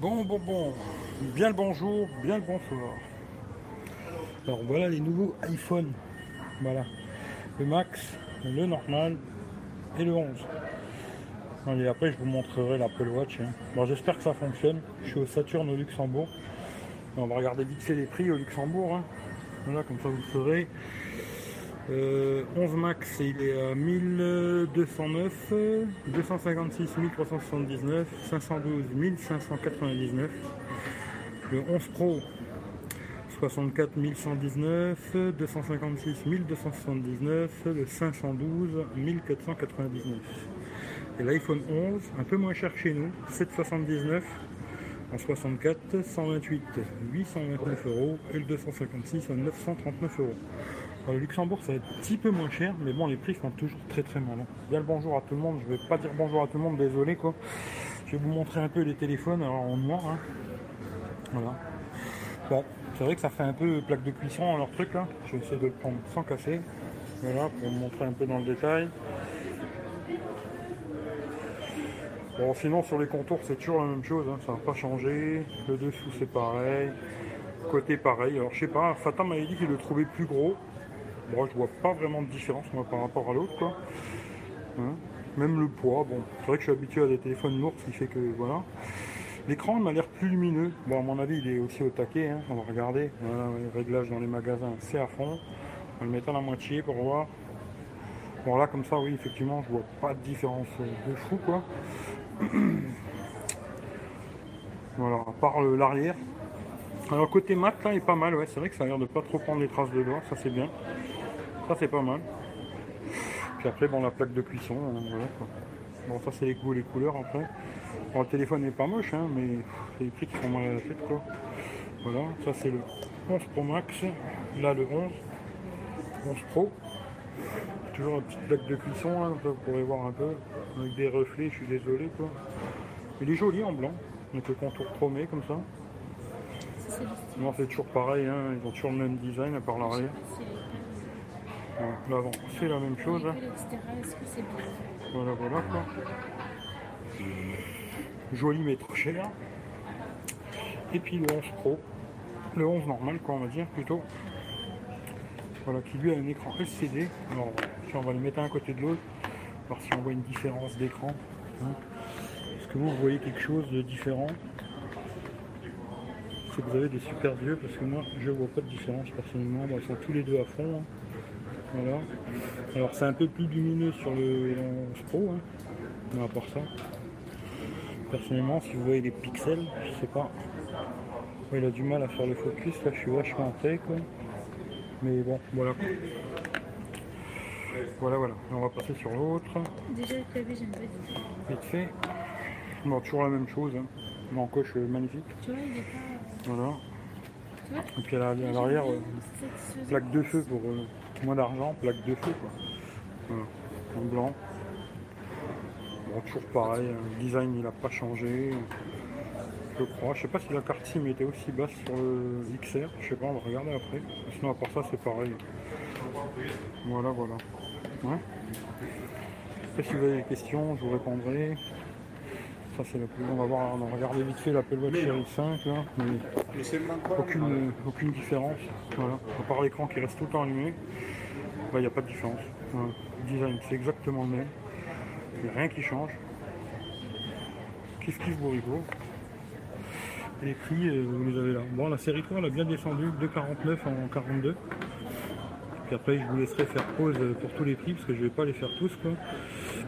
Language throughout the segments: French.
Bon, bon, bon. Bien le bonjour, bien le bonsoir. Alors voilà les nouveaux iPhone. Voilà. Le Max, le normal et le 11. Allez, après je vous montrerai l'Apple Watch. hein. Bon, j'espère que ça fonctionne. Je suis au Saturne au Luxembourg. On va regarder vite les prix au Luxembourg. hein. Voilà, comme ça vous le saurez. Euh, 11 max, il est à 1209, 256 1379, 512 1599. Le 11 Pro, 64 119, 256 1279, le 512 1499. Et l'iPhone 11, un peu moins cher chez nous, 779 en 64, 128 829 euros et le 256 à 939 euros. Le Luxembourg, ça va être un petit peu moins cher, mais bon, les prix sont toujours très très malins. Bien le bonjour à tout le monde. Je vais pas dire bonjour à tout le monde, désolé quoi. Je vais vous montrer un peu les téléphones en noir. hein. Voilà. Bon, c'est vrai que ça fait un peu plaque de cuisson leur truc là. Je vais essayer de le prendre sans casser. Voilà, pour vous montrer un peu dans le détail. Bon, sinon sur les contours, c'est toujours la même chose, hein, ça n'a pas changé. Le dessous, c'est pareil. Côté pareil. Alors, je sais pas, Fata m'avait dit qu'il le trouvait plus gros. Je vois pas vraiment de différence moi, par rapport à l'autre, quoi. Hein? Même le poids, bon, c'est vrai que je suis habitué à des téléphones lourds, ce qui fait que voilà. L'écran m'a l'air plus lumineux. Bon, à mon avis, il est aussi au taquet. hein. On va regarder. Voilà, ouais, réglage dans les magasins, c'est à fond. On le mettre à la moitié pour voir. Bon, là, comme ça, oui, effectivement, je vois pas de différence de fou, quoi. Voilà, à part l'arrière. Alors, côté mat, là, il est pas mal, ouais. C'est vrai que ça a l'air de pas trop prendre les traces de doigts. Ça, c'est bien. Ça, c'est pas mal. Puis après, bon, la plaque de cuisson, euh, voilà, quoi. Bon, ça, c'est les goûts et les couleurs, après. Bon, le téléphone n'est pas moche, hein, mais c'est les prix qui font mal à la tête, quoi. Voilà, ça, c'est le 11 Pro Max. Là, le 11. 11 Pro. Toujours une petite plaque de cuisson, ça, vous pourrez voir un peu. Avec des reflets, je suis désolé, quoi. Il est joli en blanc, avec le contour chromé, comme ça. Non, c'est toujours pareil, hein, ils ont toujours le même design à part l'arrière. Voilà, L'avant, c'est la même chose. hein. Voilà, voilà quoi. Joli mais trop cher. Et puis le 11 Pro. Le 11 normal quoi on va dire plutôt. Voilà, qui lui a un écran LCD. Alors si on va le mettre un à côté de l'autre, voir si on voit une différence d'écran. hein. Est-ce que vous voyez quelque chose de différent? Que vous avez des super yeux parce que moi je vois pas de différence personnellement. Ils sont tous les deux à fond. hein. Voilà. Alors c'est un peu plus lumineux sur le 11 Pro, hein. mais à part ça. Personnellement, si vous voyez les pixels, je sais pas. Ouais, il a du mal à faire le focus, là je suis vachement près quoi. Mais bon, voilà. Voilà, voilà. On va passer sur l'autre. Déjà, le clavier, j'aime pas du tout. Vite fait. Bon, toujours la même chose. Hein. Mais en coche euh, magnifique. Tu vois, il est pas. Voilà. Et puis à la- à l'arrière, euh, plaque de feu pour euh, moins d'argent, plaque de feu quoi. Voilà. En blanc. Bon, toujours pareil, hein. le design il a pas changé. Je crois. Je sais pas si la carte SIM était aussi basse sur le XR, je sais pas, on va regarder après. Sinon à part ça c'est pareil. Voilà voilà. Après si vous avez des questions, je vous répondrai. Ça c'est la plus. On va voir, on va regarder vite fait l'Apple Watch Series 5 là. mais aucune, aucune différence. Voilà. À part l'écran qui reste tout le temps allumé, il n'y a pas de différence. Voilà. Le design, c'est exactement le même. Il n'y a rien qui change. Kiff kiff bourrico. Les prix, euh, vous les avez là. Bon, la série 3, elle a bien descendu, 2,49 en 42. Après, je vous laisserai faire pause pour tous les prix, parce que je vais pas les faire tous. Quoi.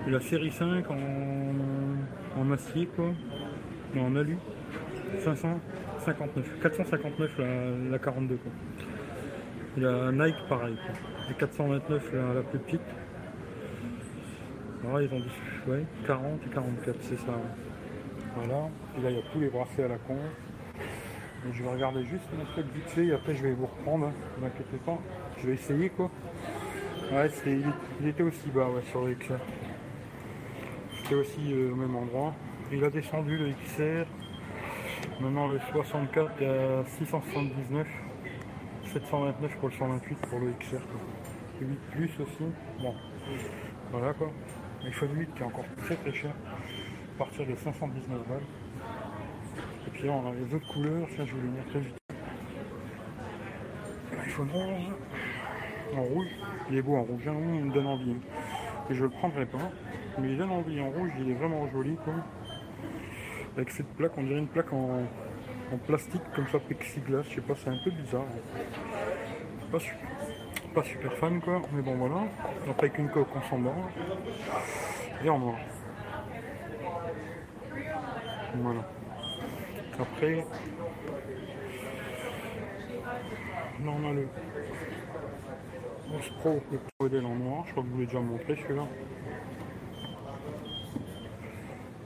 La série 5 en, en acier, quoi. Non, en alu. 559, 459 la, la 42 quoi. Et la Nike pareil. Et 429 la, la plus petite. Alors ils ont dit ouais, 40 et 44 c'est ça. Voilà. Et là il y a tous les bracelets à la con. Je vais regarder juste mon truc vite fait et après je vais vous reprendre, hein. ne vous inquiétez pas. Je vais essayer quoi. Ouais il, était aussi bas ouais, sur le XR. C'était aussi euh, au même endroit. Il a descendu le XR. Maintenant le 64 est à 679, 729 pour le 128 pour le XR. Quoi. Le 8 plus aussi. Bon, voilà quoi. L'iPhone 8 qui est encore très très cher, à partir de 519 balles. Et puis on a les autres couleurs, ça je vais venir très vite. L'iPhone 11 en rouge, il est beau en rouge, hein, il me donne envie. Et je le prendrai pas, mais il donne envie en rouge, il est vraiment joli quoi. Avec cette plaque, on dirait une plaque en, en plastique comme ça, plexiglas, je sais pas, c'est un peu bizarre. Pas super, pas super fan quoi, mais bon voilà. Après avec une coque en s'en bat. Et en noir. Voilà. Après, le 11 Pro, le modèle en noir, je crois que vous l'ai déjà montré celui-là.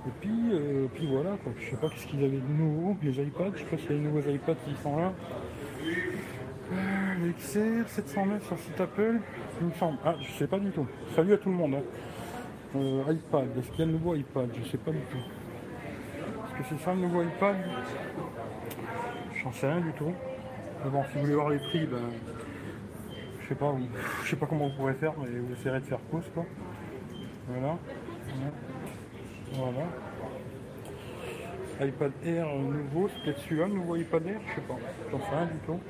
Et puis, euh, puis voilà, quoi. je sais pas ce qu'ils avaient de nouveau, les iPads, je sais pas s'il y a des nouveaux iPads qui sont là. Euh, XR 709 sur site Apple, il me semble. Ah, je sais pas du tout. Salut à tout le monde. hein. Euh, iPad, est-ce qu'il y a le nouveau iPad? Je sais pas du tout. Est-ce que c'est ça le nouveau iPad? J'en sais rien du tout. Bon, si vous voulez voir les prix, ben, je sais pas, je sais pas comment vous pourrez faire, mais vous essayerez de faire pause quoi. Voilà. Voilà. iPad Air nouveau, c'est peut-être celui-là, nouveau iPad Air, je sais pas. J'en sais rien du tout.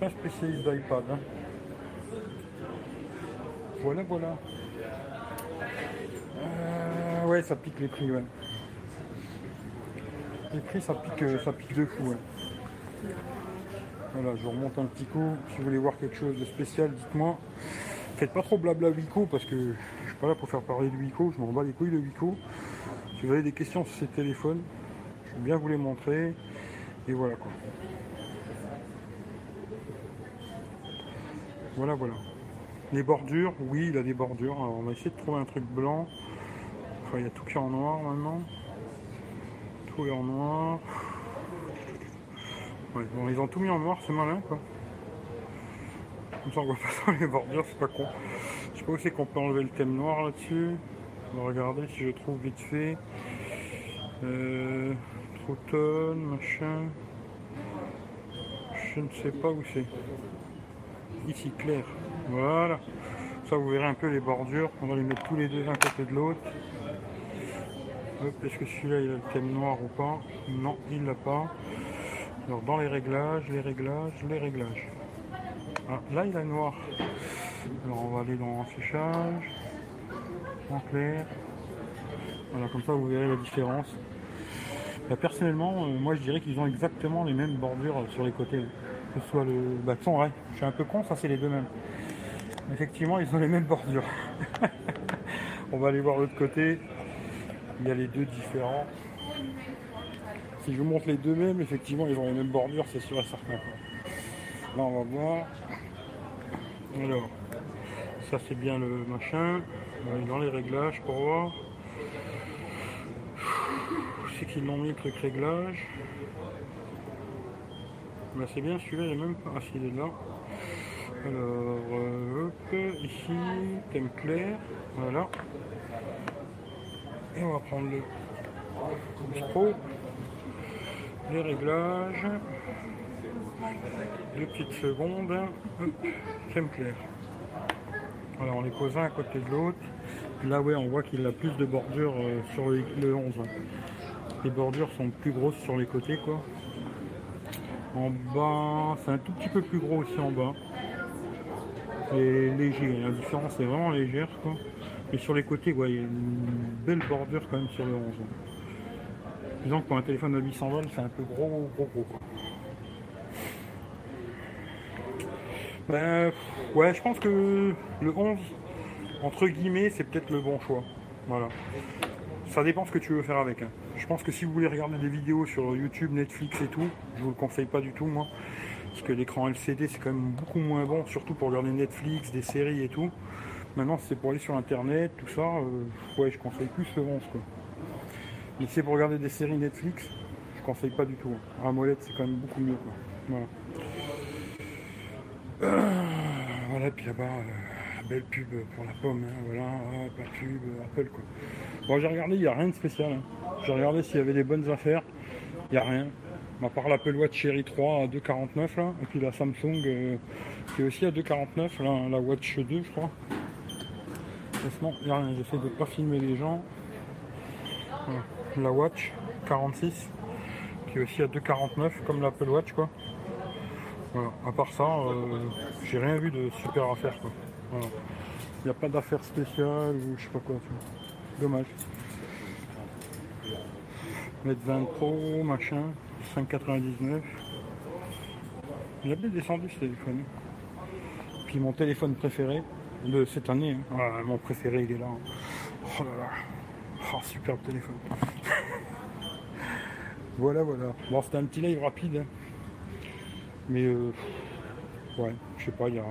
Pas spécialiste d'iPad. hein. Voilà, voilà. Euh, ouais, ça pique les prix, ouais. Les prix, ça pique, euh, ça pique de fou, ouais. Voilà, je vous remonte un petit coup. Si vous voulez voir quelque chose de spécial, dites-moi. Faites pas trop blabla Wico parce que je suis pas là pour faire parler de Wico, je m'en bats les couilles de Wico. Si vous avez des questions sur ces téléphones, je vais bien vous les montrer. Et voilà quoi. Voilà, voilà. Les bordures, oui, il a des bordures. Alors on va essayer de trouver un truc blanc. Enfin, il y a tout qui est en noir maintenant. Tout est en noir. Ils ont tout mis en noir, c'est malin quoi. Comme ça on voit pas dans les bordures, c'est pas con. Je sais pas où c'est qu'on peut enlever le thème noir là-dessus. On va regarder si je trouve vite fait. Euh, Troughton, machin. Je ne sais pas où c'est. Ici, clair. Voilà. Ça, vous verrez un peu les bordures. On va les mettre tous les deux un côté de l'autre. Est-ce que celui-là, il a le thème noir ou pas? Non, il l'a pas. Alors, dans les réglages, les réglages, les réglages. Ah, là, il a noir. Alors, on va aller dans affichage. En clair. Voilà, comme ça, vous verrez la différence. Bah, personnellement, euh, moi, je dirais qu'ils ont exactement les mêmes bordures sur les côtés. Que ce soit le... Son, ouais. Je suis un peu con, ça, c'est les deux mêmes. Effectivement, ils ont les mêmes bordures. on va aller voir l'autre côté. Il y a les deux différents. Si je vous montre les deux mêmes, effectivement, ils ont les mêmes bordures, c'est sûr et certain. Là, on va voir. Alors, ça c'est bien le machin. Va aller dans les réglages pour voir. Sais qu'ils l'ont mis le truc réglage. Bah, c'est bien, celui-là il est même pas. Ah, s'il est là. Alors, euh, ici, thème clair. Voilà. Et on va prendre le pro, les réglages, deux petites secondes, hop, thème clair. Voilà, on les pose un à côté de l'autre. Là, ouais, on voit qu'il a plus de bordures euh, sur le, le 11. Les bordures sont plus grosses sur les côtés, quoi. En bas, c'est un tout petit peu plus gros aussi en bas. C'est léger, la différence est vraiment légère, quoi. Et sur les côtés, ouais, il y a une belle bordure quand même sur le 11. Disons que pour un téléphone à 800 volts, c'est un peu gros, gros, gros. Quoi. Ben, ouais, je pense que le 11, entre guillemets, c'est peut-être le bon choix. Voilà. Ça dépend ce que tu veux faire avec. hein. Je pense que si vous voulez regarder des vidéos sur YouTube, Netflix et tout, je vous le conseille pas du tout, moi. Parce que l'écran LCD, c'est quand même beaucoup moins bon, surtout pour regarder Netflix, des séries et tout. Maintenant, c'est pour aller sur Internet, tout ça, euh, ouais, je conseille plus le 11, quoi. Mais si pour regarder des séries Netflix, je conseille pas du tout. hein. AMOLED, c'est quand même beaucoup mieux, quoi. Voilà. Euh, voilà, puis là-bas, euh, belle pub pour la pomme, hein, voilà, la pub, Apple, quoi. Bon, j'ai regardé, il n'y a rien de spécial. hein. J'ai regardé s'il y avait des bonnes affaires, il n'y a rien. À part l'Apple Watch Cherry 3 à 2,49 là, et puis la Samsung euh, qui est aussi à 2,49, là, la Watch 2, je crois. Franchement, il n'y a rien, j'essaie de ne pas filmer les gens. Voilà. La Watch 46, qui est aussi à 2,49 comme l'Apple Watch quoi. À part ça, euh, j'ai rien vu de super affaire quoi. Voilà. Il n'y a pas d'affaires spéciales ou je sais pas quoi. Dommage. Net 20 Pro, machin, 5,99. Il a bien descendu ce téléphone. Puis mon téléphone préféré de cette année, hein. Ah, mon préféré il est là. hein. Oh là là. Oh, superbe téléphone. voilà, voilà. Bon, c'était un petit live rapide. hein. Mais euh, ouais, je sais pas, il y a.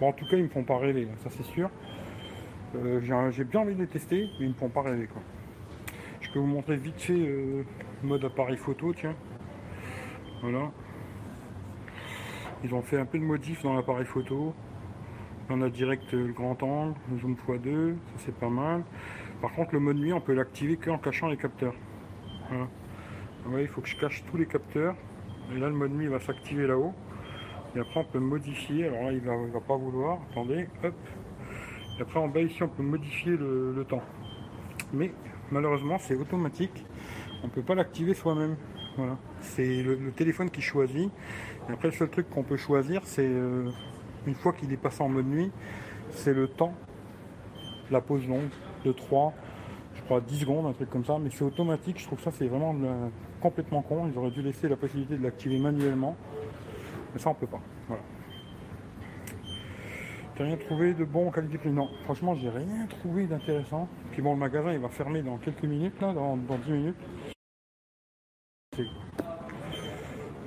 Bon, en tout cas, ils me font pas rêver, ça c'est sûr. Euh, j'ai- bien envie de les tester, mais ils me font pas rêver quoi. Je peux vous montrer vite fait euh, mode appareil photo, tiens. Voilà. Ils ont fait un peu de modif dans l'appareil photo. On a direct le grand angle, le zoom x2, ça c'est pas mal. Par contre, le mode nuit, on peut l'activer qu'en cachant les capteurs. Voilà. Il faut que je cache tous les capteurs. Et là, le mode nuit va s'activer là-haut. Et après, on peut modifier. Alors là, il va, va pas vouloir. Attendez, hop. Et après, en bas ici, on peut modifier le, temps. Mais malheureusement, c'est automatique. On peut pas l'activer soi-même. Voilà. C'est le, le téléphone qui choisit. Et après, le seul truc qu'on peut choisir, c'est euh, une fois qu'il est passé en mode nuit, c'est le temps, la pause longue de 3, je crois 10 secondes, un truc comme ça. Mais c'est automatique. Je trouve ça, c'est vraiment la- complètement con. Ils auraient dû laisser la possibilité de l'activer manuellement. Mais ça, on peut pas. Voilà. T'as rien trouvé de bon qualité prix? Non, franchement, j'ai rien trouvé d'intéressant. Puis bon, le magasin, il va fermer dans quelques minutes, là, dans, dans 10 minutes.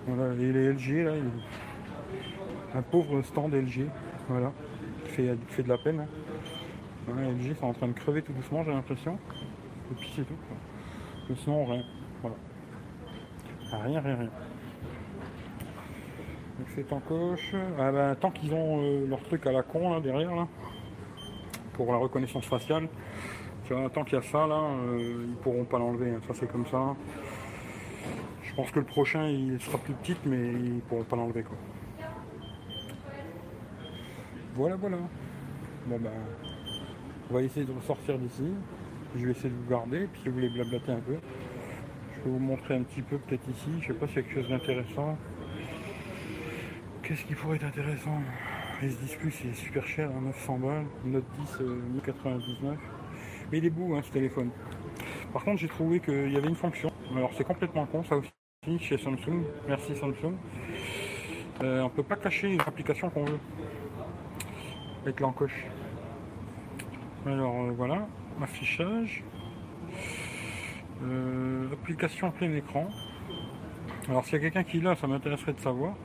Voilà, et les LG, là, un pauvre stand LG, voilà, qui fait, fait de la peine. hein. Ouais, LG, c'est en train de crever tout doucement, j'ai l'impression. Et puis c'est tout. sinon, rien. Voilà. Rien, rien, rien. Donc c'est en coche. Ah ben, tant qu'ils ont euh, leur truc à la con là derrière là, pour la reconnaissance faciale, tant qu'il y a ça là, euh, ils pourront pas l'enlever. hein. Ça c'est comme ça. Je pense que le prochain il sera plus petit mais ils pourront pas l'enlever quoi. Voilà voilà. Bon ben on va essayer de ressortir d'ici. Je vais essayer de vous garder, puis si vous voulez blablater un peu. Je vais vous montrer un petit peu peut-être ici, je sais pas s'il y a quelque chose d'intéressant. Qu'est-ce qui pourrait être intéressant? S10 Plus il est super cher, hein, 900 balles. Note 10 euh, 1099. Mais il est beau hein, ce téléphone. Par contre j'ai trouvé qu'il y avait une fonction. Alors c'est complètement con ça aussi chez Samsung. Merci Samsung. Euh, on peut pas cacher une application qu'on veut avec l'encoche. Alors euh, voilà, affichage. Euh, application plein écran. Alors s'il y a quelqu'un qui l'a, ça m'intéresserait de savoir.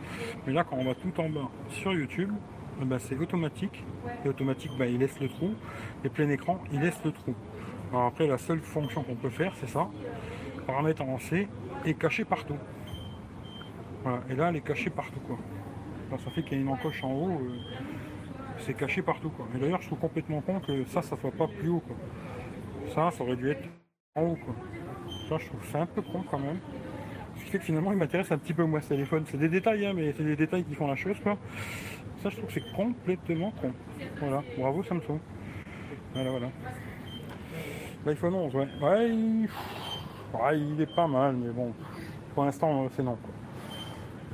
Mais là quand on va tout en bas sur YouTube, eh ben, c'est automatique. Et automatique, ben, il laisse le trou. Et plein écran, il laisse le trou. Alors après la seule fonction qu'on peut faire, c'est ça. Paramètres avancés et caché partout. Voilà. Et là elle est cachée partout quoi. Ça fait qu'il y a une encoche en haut. euh, c'est caché partout quoi. Et d'ailleurs je trouve complètement con que ça, ça soit pas plus haut quoi. Ça, ça aurait dû être en haut quoi. Ça je trouve c'est un peu con quand même. Ce qui fait que finalement il m'intéresse un petit peu moins ce téléphone. C'est des détails hein, mais c'est des détails qui font la chose quoi. Ça je trouve que c'est complètement con. Voilà, bravo Samsung. Voilà voilà. L'iPhone 11 ouais. Ouais il... il est pas mal mais bon. Pour l'instant euh, c'est non.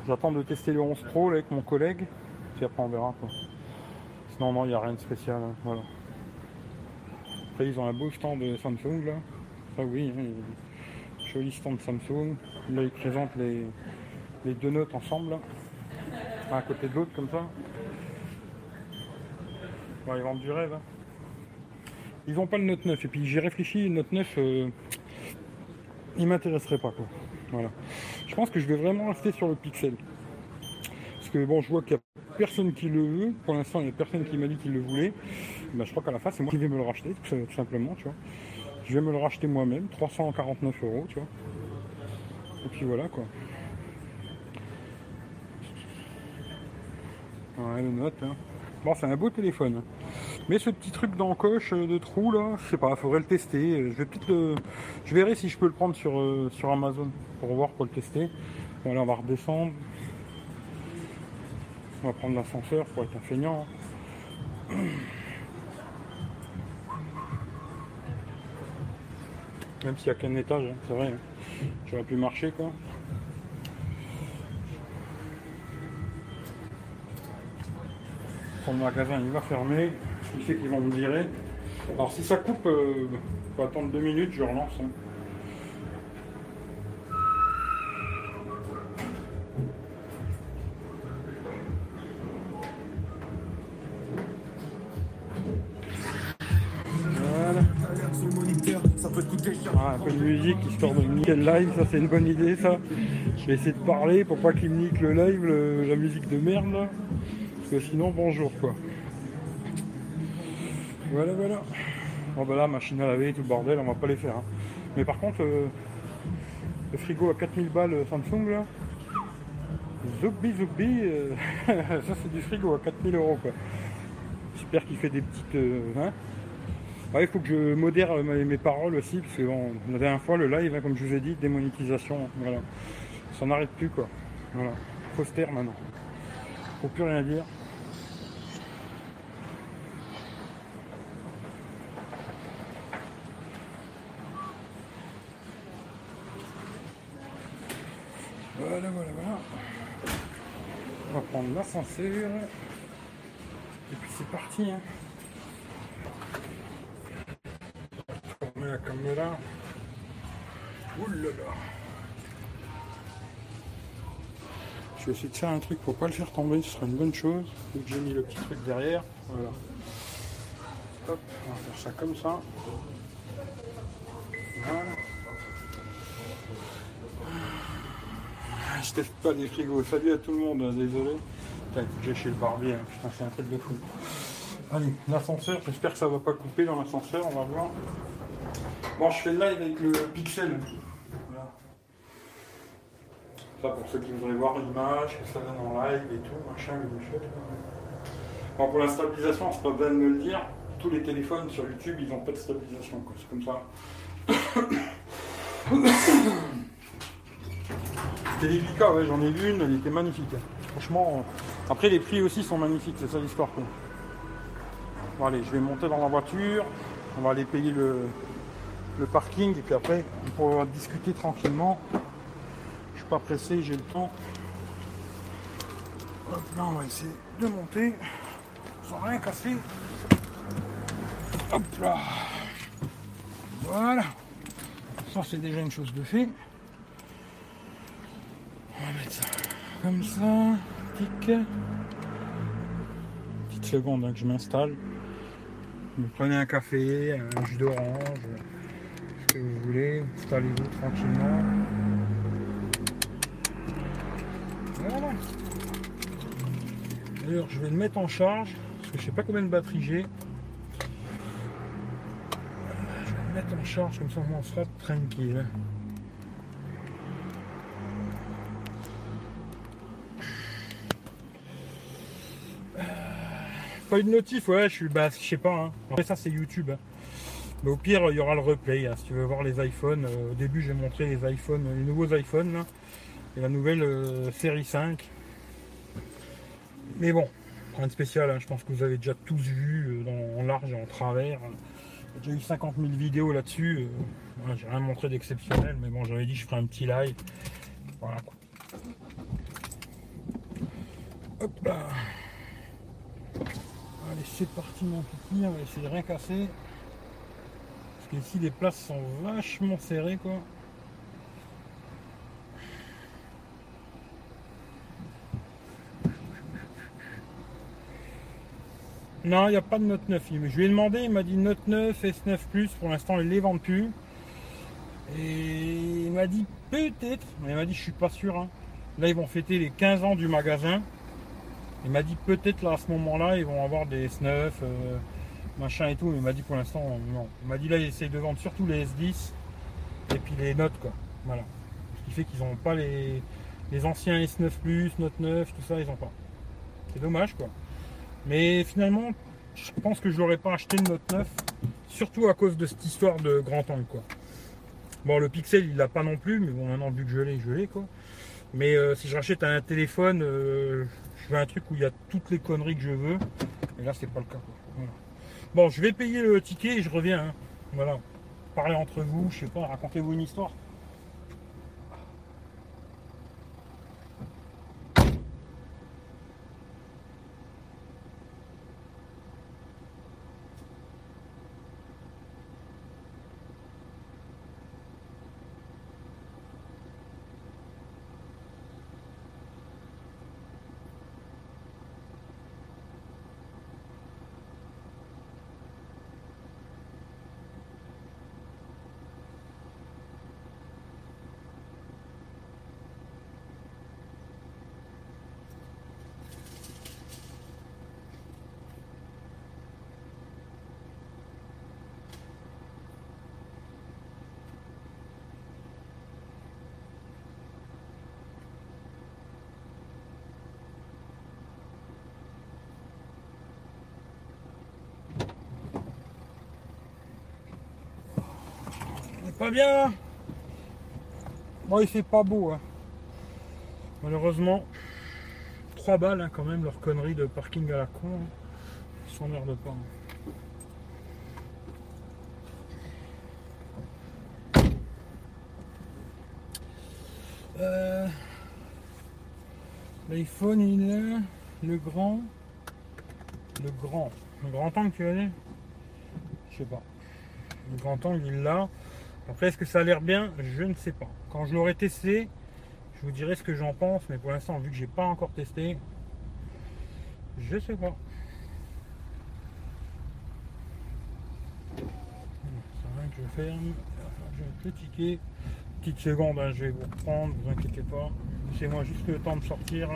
J'attends de tester le 11 Pro là, avec mon collègue. Puis après on verra quoi. Sinon, non, il n'y a rien de spécial. hein, Voilà. Après, ils ont un beau stand de Samsung là. Ça, oui, hein, joli stand Samsung. Là, ils présentent les, les deux notes ensemble, à côté de l'autre, comme ça. Ouais, ils vendent du rêve. hein. Ils n'ont pas le Note 9. Et puis, j'ai réfléchi, le Note 9, euh, il m'intéresserait pas, quoi. Voilà. Je pense que je vais vraiment rester sur le Pixel. Parce que bon, je vois qu'il n'y a personne qui le veut. Pour l'instant, il n'y a personne qui m'a dit qu'il le voulait. Ben, je crois qu'à la fin, c'est moi qui vais me le racheter, tout, simplement, tu vois. Je vais me le racheter moi-même, 349 euros, tu vois. Et puis voilà, quoi. Ouais, le note, hein. Bon, c'est un beau téléphone. Mais ce petit truc d'encoche euh, de trou là, je sais pas, faudrait le tester. Je vais peut-être le. Je verrai si je peux le prendre sur, euh, sur Amazon pour voir pour le tester. Voilà, on va redescendre. On va prendre l'ascenseur pour être un feignant. Même s'il n'y a qu'un étage, hein, c'est vrai. hein. J'aurais pu marcher quoi. Son magasin il va fermer, qui fait qu'ils vont me virer? Alors si ça coupe, euh, faut attendre deux minutes, je relance. hein. Un peu de musique histoire de niquer le live, ça c'est une bonne idée ça. Je vais essayer de parler pour pas qu'il nique le live, la musique de merde là. Parce que sinon bonjour quoi. Voilà voilà. Bon bah là machine à laver, tout le bordel, on va pas les faire. hein. Mais par contre euh, le frigo à 4000 balles euh, Samsung là. Zoubi zoubi, euh, ça c'est du frigo à 4000 euros quoi. J'espère qu'il fait des petites. hein. Il faut que je modère euh, mes, paroles aussi, parce que la dernière fois, le live, hein, comme je vous ai dit, démonétisation, voilà. Ça n'arrête plus, quoi. Voilà. Faut se taire maintenant. Faut plus rien dire. Voilà, voilà, voilà. On va prendre l'ascenseur. Et puis c'est parti, hein. Tourner la caméra. Là. Je vais essayer de faire un truc pour pas le faire tomber, ce serait une bonne chose. J'ai mis le petit truc derrière. Voilà. Hop, on va faire ça comme ça. Voilà. Ah, Je teste pas des frigos. Salut à tout le monde, désolé. Faut que j'aille chez le barbier, hein. putain, c'est un truc de fou. Allez, l'ascenseur, j'espère que ça va pas couper dans l'ascenseur, on va voir. Bon, je fais le live avec le pixel. Voilà. Ça pour ceux qui voudraient voir l'image, que ça donne en live et tout, machin, le. Bon, pour la stabilisation, c'est pas besoin de me le dire. Tous les téléphones sur YouTube, ils n'ont pas de stabilisation. C'est comme ça. C'était délicat, ouais, j'en ai vu une, elle était magnifique. Franchement, après les prix aussi sont magnifiques, c'est ça l'histoire. Bon, allez, je vais monter dans la voiture, on va aller payer le, le parking et puis après on pourra discuter tranquillement. Je suis pas pressé, j'ai le temps. Hop, là on va essayer de monter sans rien casser. Hop là. Voilà. Ça c'est déjà une chose de fait. On va mettre ça comme ça. Tic. Petite seconde hein, que je m'installe. Vous prenez un café, un jus d'orange, que vous voulez, installez-vous tranquillement. Voilà. D'ailleurs, je vais le mettre en charge, parce que je sais pas combien de batterie j'ai. Je vais le mettre en charge, comme ça on sera tranquille. Pas une notif, ouais, je suis, bah, je sais pas. Hein. Après ça, c'est YouTube. hein. Au pire, il y aura le replay. hein, si tu veux voir les iPhones, Euh, au début, j'ai montré les iPhones, les nouveaux iPhones et la nouvelle euh, série 5. Mais bon, rien de spécial. hein, je pense que vous avez déjà tous vu euh, en large et en travers. J'ai eu 50 000 vidéos là-dessus. j'ai rien montré d'exceptionnel, mais bon, j'avais dit que je ferais un petit live. Voilà. Hop là. Allez, c'est parti mon petit, on va essayer de rien casser. Parce ici les places sont vachement serrées quoi. Non, il n'y a pas de Note 9. Il- Je lui ai demandé, il m'a dit Note 9, S9 Plus, pour l'instant ils les vendent plus. Et il m'a dit peut-être, mais il m'a dit je suis pas sûr. hein. Là ils vont fêter les 15 ans du magasin. Il m'a dit peut-être là à ce moment-là ils vont avoir des S9, euh, machin et tout. Mais il m'a dit pour l'instant non. Il m'a dit là ils essayent de vendre surtout les S10 et puis les notes quoi. Voilà. Ce qui fait qu'ils n'ont pas les, les anciens S9 Plus, Note 9, tout ça ils n'ont pas. C'est dommage quoi. Mais finalement, je pense que je l'aurais pas acheté le Note 9, surtout à cause de cette histoire de grand angle quoi. Bon le Pixel il l'a pas non plus, mais bon maintenant vu que je l'ai, je l'ai quoi. Mais euh, si je rachète un téléphone, euh, je veux un truc où il y a toutes les conneries que je veux. Et là c'est pas le cas. quoi. Voilà. Bon je vais payer le ticket et je reviens. hein. Voilà. Parlez entre vous, je sais pas, racontez-vous une histoire. Pas bien. Bon, il fait pas beau. hein. Malheureusement, 3 balles hein, quand même, leur connerie de parking à la con. hein. Ils s'emmerdent pas. hein. Euh, L'iPhone, il est le grand. Le grand. Le grand angle, tu vas dire Je sais pas. Le grand angle, il l'a. Après, est-ce que ça a l'air bien? Je ne sais pas. Quand je l'aurai testé, je vous dirai ce que j'en pense. Mais pour l'instant, vu que j'ai pas encore testé, je sais pas. C'est vrai que je ferme. Je vais cliquer. Petite seconde, hein, je vais vous reprendre, vous inquiétez pas. Laissez-moi juste le temps de sortir.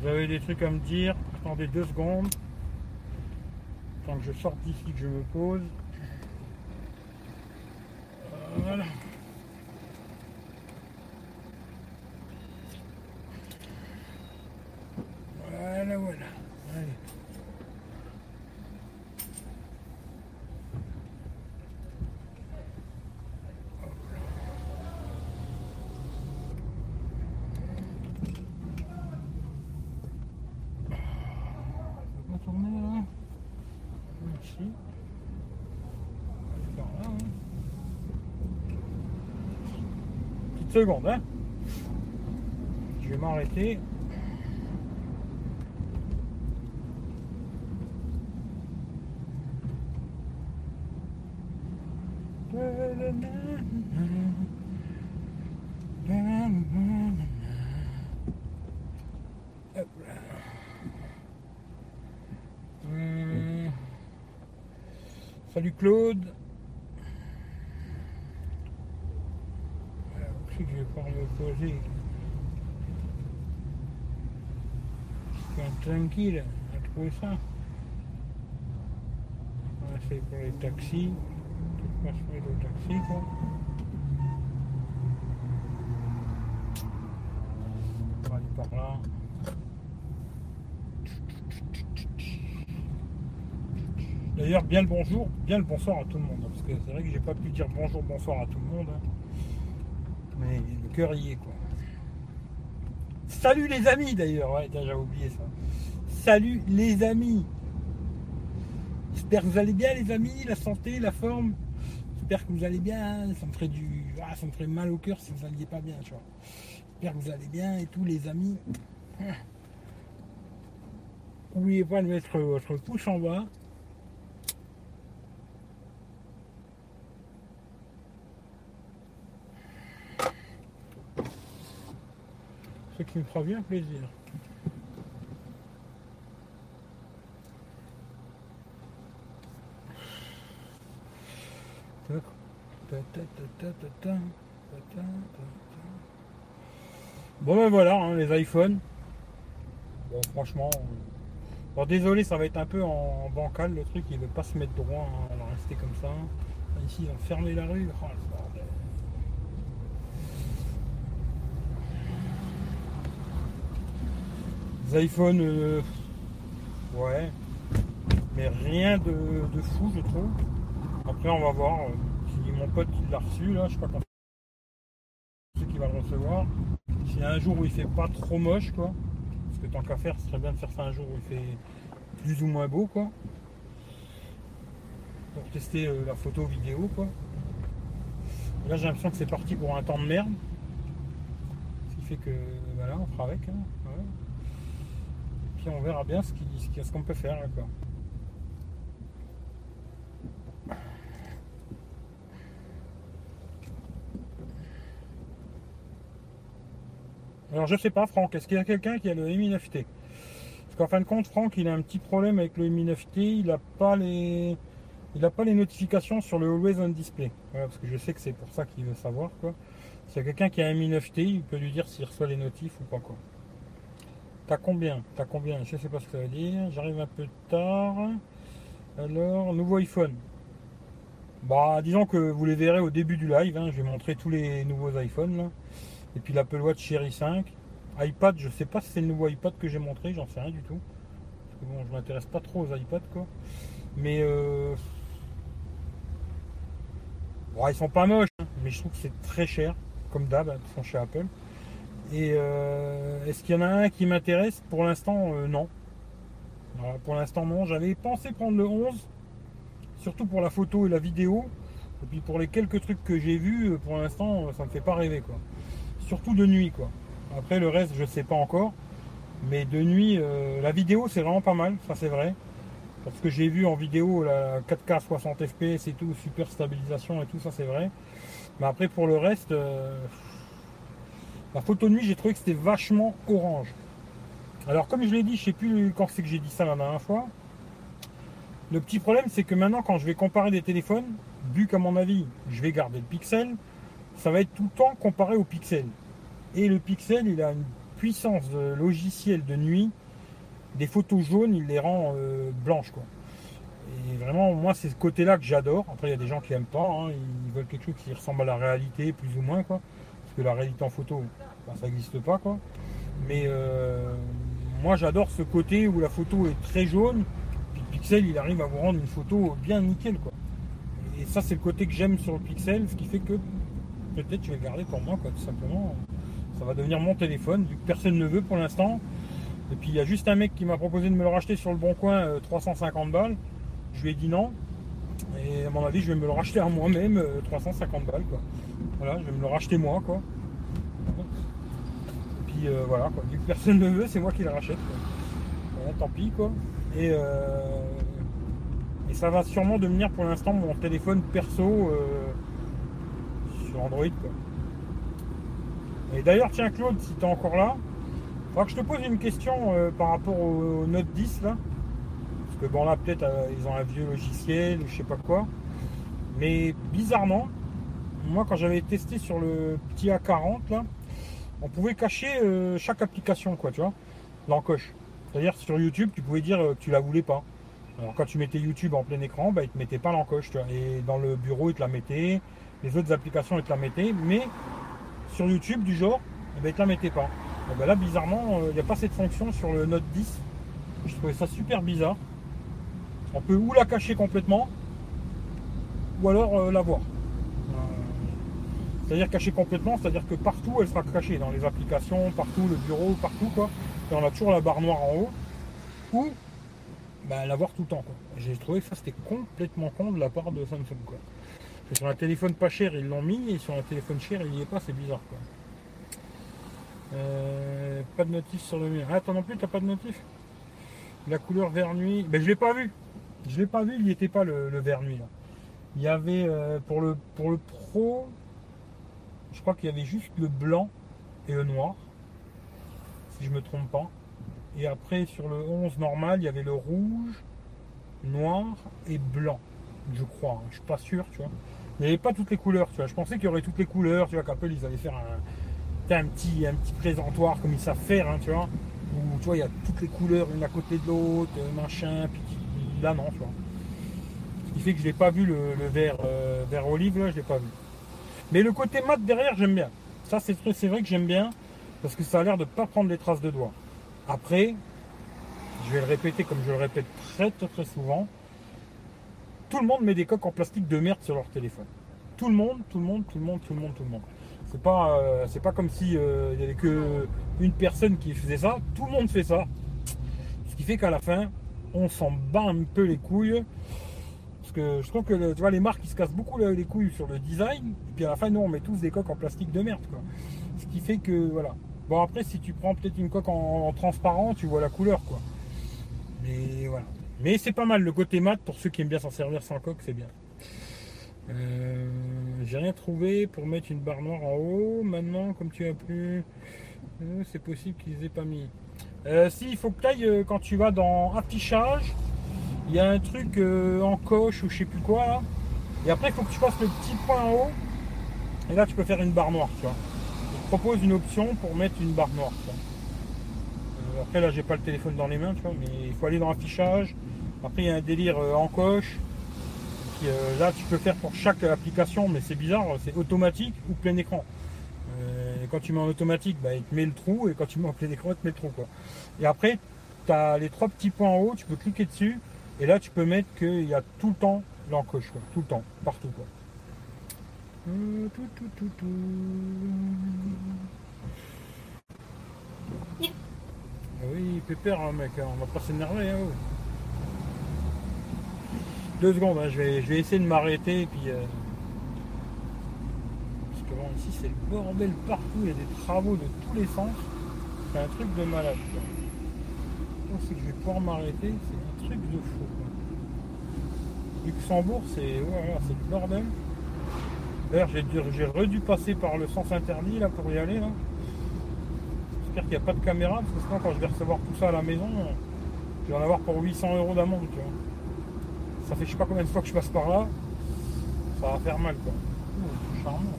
Vous avez des trucs à me dire? Attendez deux secondes. Tant que je sorte d'ici, que je me pose. Voilà. Voilà, voilà. Allez. On va tourner là. Ici. Par là, hein. Petite seconde, hein. Je vais m'arrêter. Hop là. Hum. Salut Claude. Voilà, où c'est que je vais pouvoir me poser Je suis à trouver ça. Voilà, c'est pour les taxis. Tout passe pour les taxis quoi. On va aller par là. D'ailleurs, bien le bonjour, bien le bonsoir à tout le monde. hein, Parce que c'est vrai que j'ai pas pu dire bonjour, bonsoir à tout le monde. hein. Mais le cœur y est quoi. Salut les amis d'ailleurs, ouais, j'avais oublié ça. Salut les amis. J'espère que vous allez bien les amis, la santé, la forme. J'espère que vous allez bien. Ça me ferait du. ah, ça me ferait mal au cœur si vous alliez pas bien, tu vois. J'espère que vous allez bien et tous les amis. N'oubliez pas de mettre votre pouce en bas? Ce qui me fera bien plaisir. Tac. Ta, ta, ta, ta, ta, ta. Ta, ta, ta, ta. Bon ben voilà, hein, les iPhones. Bon franchement. Bon désolé, ça va être un peu en bancal le truc, il veut pas se mettre droit, hein, va rester comme ça. Ici ils ont fermé la rue. Oh. Les iPhones, euh, ouais, mais rien de, de fou, je trouve. Après, on va voir. euh, mon pote qui l'a reçu, là, je pas quand c'est qui va le recevoir. Si un jour où il fait pas trop moche, quoi. Parce que tant qu'à faire, ce serait bien de faire ça un jour où il fait plus ou moins beau, quoi. Pour tester euh, la photo vidéo, quoi. Là, j'ai l'impression que c'est parti pour un temps de merde. Ce qui fait que, voilà, on fera avec. hein, voilà. Puis on verra bien ce qui- ce qu'on peut faire, quoi. Alors je sais pas Franck, est-ce qu'il y a quelqu'un qui a le Mi 9T Parce qu'en fin de compte, Franck, il a un petit problème avec le Mi 9T, il n'a pas les. Il n'a pas les notifications sur le Always on Display. Voilà, parce que je sais que c'est pour ça qu'il veut savoir quoi. S'il y a quelqu'un qui a un Mi 9T, il peut lui dire s'il reçoit les notifs ou pas quoi. T'as combien? T'as combien? Je sais pas ce que ça veut dire. J'arrive un peu tard. Alors, nouveau iPhone. Bah, disons que vous les verrez au début du live. hein. Je vais montrer tous les nouveaux iPhones là. Et puis l'Apple Watch Cherry 5. iPad, je sais pas si c'est le nouveau iPad que j'ai montré, j'en sais rien du tout. Parce que bon, je m'intéresse pas trop aux iPads quoi. Mais euh, Bon, ils sont pas moches, hein, mais je trouve que c'est très cher, comme d'hab, hein, ils sont chez Apple. Et euh, est-ce qu'il y en a un qui m'intéresse? Pour l'instant, euh, non. Pour l'instant, non. J'avais pensé prendre le 11, surtout pour la photo et la vidéo. Et puis pour les quelques trucs que j'ai vus, euh, pour l'instant, ça me fait pas rêver, quoi. Surtout de nuit, quoi. Après, le reste, je sais pas encore. Mais de nuit, euh, la vidéo, c'est vraiment pas mal, ça c'est vrai. Parce que j'ai vu en vidéo la 4K 60 fps et tout, super stabilisation et tout, ça c'est vrai. Mais après, pour le reste, euh, la photo de nuit, j'ai trouvé que c'était vachement orange. Alors, comme je l'ai dit, je sais plus quand c'est que j'ai dit ça la dernière fois. Le petit problème, c'est que maintenant, quand je vais comparer des téléphones, vu qu'à mon avis, je vais garder le pixel, ça va être tout le temps comparé au pixel. Et le pixel, il a une puissance de logiciel de nuit. Des photos jaunes, il les rend euh, blanches. Quoi. Et vraiment, moi, c'est ce côté-là que j'adore. Après, il y a des gens qui n'aiment pas. hein. Ils veulent quelque chose qui ressemble à la réalité, plus ou moins. Quoi. Parce que la réalité en photo, ben, ça n'existe pas. Quoi. Mais euh, moi, j'adore ce côté où la photo est très jaune. Puis le pixel, il arrive à vous rendre une photo bien nickel. Quoi. Et ça, c'est le côté que j'aime sur le pixel. Ce qui fait que peut-être je vais le garder pour moi, quoi, tout simplement. Ça va devenir mon téléphone, vu que personne ne veut pour l'instant. Et puis il y a juste un mec qui m'a proposé de me le racheter sur le bon coin, euh, 350 balles. Je lui ai dit non. Et à mon avis, je vais me le racheter à moi-même, euh, 350 balles. Quoi. Voilà, je vais me le racheter moi. Quoi. Et puis euh, voilà, quoi. vu que personne ne veut, c'est moi qui le rachète. tant pis quoi. Et, euh, et ça va sûrement devenir pour l'instant mon téléphone perso euh, Android. Quoi. Et d'ailleurs, tiens Claude, si tu encore là, que je te pose une question euh, par rapport au, Note 10 là. Parce que bon là peut-être euh, ils ont un vieux logiciel, je sais pas quoi. Mais bizarrement, moi quand j'avais testé sur le petit A40 là, on pouvait cacher euh, chaque application quoi, tu vois, l'encoche. C'est-à-dire sur YouTube, tu pouvais dire que tu la voulais pas. Alors quand tu mettais YouTube en plein écran, bah, il te mettait pas l'encoche. Et dans le bureau, il te la mettait. Les autres applications, il te la mettait. Mais sur YouTube du genre, eh ben, ils te la mettaient pas. Et ben là, bizarrement, euh, il n'y a pas cette fonction sur le Note 10. Je trouvais ça super bizarre. On peut ou la cacher complètement, ou alors euh, la voir. Euh, C'est-à-dire cacher complètement, c'est-à-dire que partout elle sera cachée, dans les applications, partout, le bureau, partout quoi. Et on a toujours la barre noire en haut. Ou bah, la voir tout le temps J'ai trouvé que ça c'était complètement con de la part de Samsung. Sur un téléphone pas cher ils l'ont mis et sur un téléphone cher il n'y est pas, c'est bizarre quoi. Euh, pas de notif sur le mien. Ah, toi non plus, t'as pas de notif? La couleur vert nuit. Ben, je l'ai pas vu. Je l'ai pas vu, il n'y était pas le, le. Il y avait euh, pour, le, pour le pro, je crois qu'il y avait juste le blanc et le noir. Si je me trompe pas. Et après sur le 11 normal, il y avait le rouge, noir et blanc. Je crois, hein. je suis pas sûr, tu vois. Il n'y avait pas toutes les couleurs, tu vois. Je pensais qu'il y aurait toutes les couleurs, tu vois, qu'Apple ils allaient faire un, un petit, un présentoir comme ils savent faire, hein, tu vois. Où tu vois, il y a toutes les couleurs une à côté de l'autre, euh, machin, puis là non, tu vois. Ce qui fait que je l'ai pas vu le, vert, euh, olive là, je l'ai pas vu. Mais le côté mat derrière, j'aime bien. Ça, c'est vrai que j'aime bien parce que ça a l'air de pas prendre les traces de doigts. Après, je vais le répéter comme je le répète très très très souvent. Tout le monde met des coques en plastique de merde sur leur téléphone. Tout le monde, tout le monde, tout le monde, tout le monde, tout le monde. C'est pas, euh, pas comme si euh, il y avait que une personne qui faisait ça. Tout le monde fait ça. Ce qui fait qu'à la fin, on s'en bat un peu les couilles. Parce que je trouve que tu vois, les marques ils se cassent beaucoup les couilles sur le design. Et puis à la fin, nous on met tous des coques en plastique de merde. Ce qui fait que voilà. Bon après si tu prends peut-être une coque en, en transparent, tu vois la couleur. Mais voilà. Mais c'est pas mal le côté mat pour ceux qui aiment bien s'en servir sans coque, c'est bien. Euh, J'ai rien trouvé pour mettre une barre noire en haut. Maintenant, comme tu as plus, euh, c'est possible qu'ils aient pas mis. Euh, si, il faut que tu ailles quand tu vas dans affichage. Il y a un truc en coche ou je sais plus quoi. Et après, il faut que tu fasses le petit point en haut. Et là, tu peux faire une barre noire, tu vois. Il te propose une option pour mettre une barre noire. après, là, j'ai pas le téléphone dans les mains, tu vois, mais il faut aller dans affichage. Après, il y a un délire euh, en coche. Et puis, euh, là, tu peux faire pour chaque application, mais c'est bizarre, c'est automatique ou plein écran. Euh, et quand tu mets en automatique, bah, il te met le trou, et quand tu mets en plein écran, il te met le trou. Quoi. Et après, tu as les trois petits points en haut, tu peux cliquer dessus, et là, tu peux mettre qu'il y a tout le temps l'encoche, quoi, tout le temps, partout. Quoi. Ah Oui, pépère, hein, mec, hein, on va pas s'énerver. Hein, oh. Deux secondes, hein, je, vais, je essayer de m'arrêter. Puis, euh, Parce que bon, ici, c'est le bordel partout. Il y a des travaux de tous les sens. C'est un truc de malade. Oh, c'est que je vais pouvoir m'arrêter. C'est un truc de fou. Luxembourg, c'est voilà, c'est le bordel. D'ailleurs, j'ai dû- j'ai redû passer par le sens interdit là pour y aller. Là. J'espère qu'il n'y a pas de caméra, parce que sinon, quand je vais recevoir tout ça à la maison, euh, je vais en avoir pour 800 euros d'amende. Ça fait je sais pas combien de fois que je passe par là. Ça va faire mal quoi. Ouh, charmant.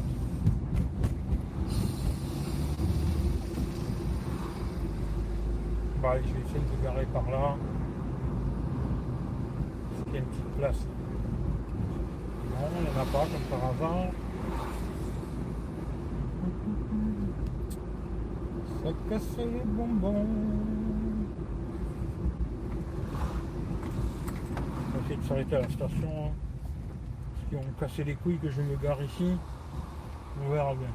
Bah, je vais essayer de garer par là. Qu'il y a une petite place Non, il n'y en a pas comme par hasard. Ça casse les bonbons. On va essayer de s'arrêter à la station. hein. Parce qu'ils ont cassé les couilles que je me gare ici. On verra bien.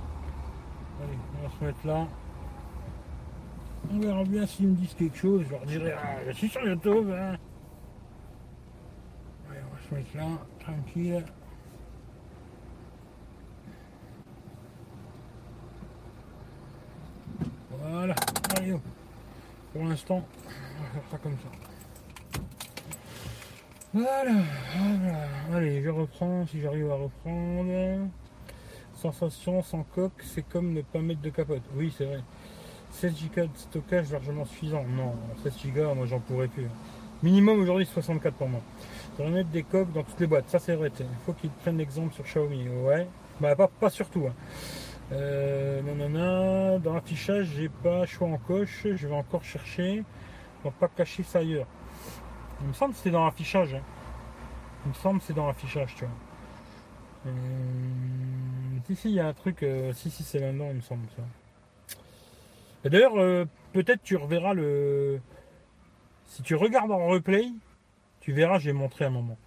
Allez, on va se mettre là. On verra bien s'ils me disent quelque chose. Je leur dirai, ah, je suis sur YouTube. Hein. Allez, on va se mettre là, tranquille. Voilà. Allez. Pour l'instant, on va faire ça comme ça. Voilà. Allez, je reprends si j'arrive à reprendre. Sensation sans coque, c'est comme ne pas mettre de capote. Oui, c'est vrai. 16 Go de stockage largement suffisant. Non, 16 Go, moi j'en pourrais plus. Minimum aujourd'hui 64 pour moi. Faudrait mettre des coques dans toutes les boîtes. Ça c'est vrai. Il faut qu'ils prennent l'exemple sur Xiaomi. Ouais. Bah pas, pas surtout. Hein. Euh, nanana. Dans l'affichage, j'ai pas choix en coche. Je vais encore chercher. On va pas cacher ça ailleurs. Il me semble que c'était dans l'affichage. hein. Il me semble que c'est dans l'affichage, tu vois. Hum, si, si, il y a un truc. euh, si, si, c'est là-dedans, il me semble. Et D'ailleurs, euh, peut-être tu reverras le. Si tu regardes en replay, tu verras, j'ai montré un moment.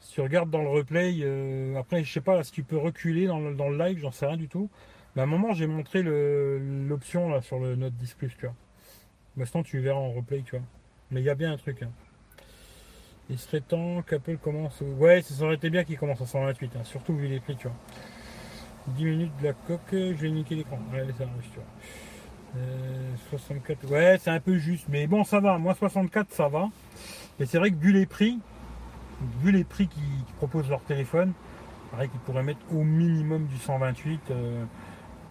Si tu regardes dans le replay, après, je sais pas si tu peux reculer dans le, dans le live, j'en sais rien du tout. Mais à un moment, j'ai montré l'option là sur le Note 10 Plus, tu vois. Maintenant, tu verras en replay, tu vois. Mais il y a bien un truc. hein. Il serait temps qu'Apple commence. Ouais, ça aurait été bien qu'il commence à 128, hein, surtout vu les prix, tu vois. 10 minutes de la coque, je vais niquer l'écran. Ouais, ça arrive, tu vois. Euh, 64, ouais, c'est un peu juste, mais bon, ça va. Moi, 64, ça va. Et c'est vrai que vu les prix, vu les prix qu'ils proposent leur téléphone, pareil qu'ils pourraient mettre au minimum du 128, euh,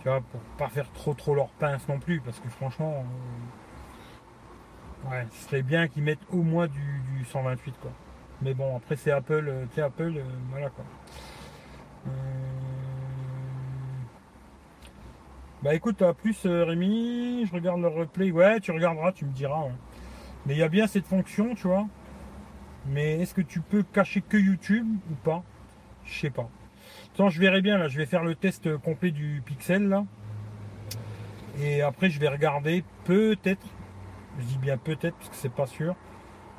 tu vois, pour pas faire trop trop leur pince non plus, parce que franchement, euh, ouais, ce serait bien qu'ils mettent au moins du, du 128, quoi. Mais bon, après c'est Apple, euh, tu sais, Apple, euh, voilà quoi. Euh, Bah écoute, à plus Rémi, je regarde le replay. Ouais, tu regarderas, tu me diras. Mais il y a bien cette fonction, tu vois. Mais est-ce que tu peux cacher que YouTube ou pas? Je sais pas. Attends, je verrai bien là, je vais faire le test complet du Pixel là. Et après je vais regarder peut-être, je dis bien peut-être parce que c'est pas sûr.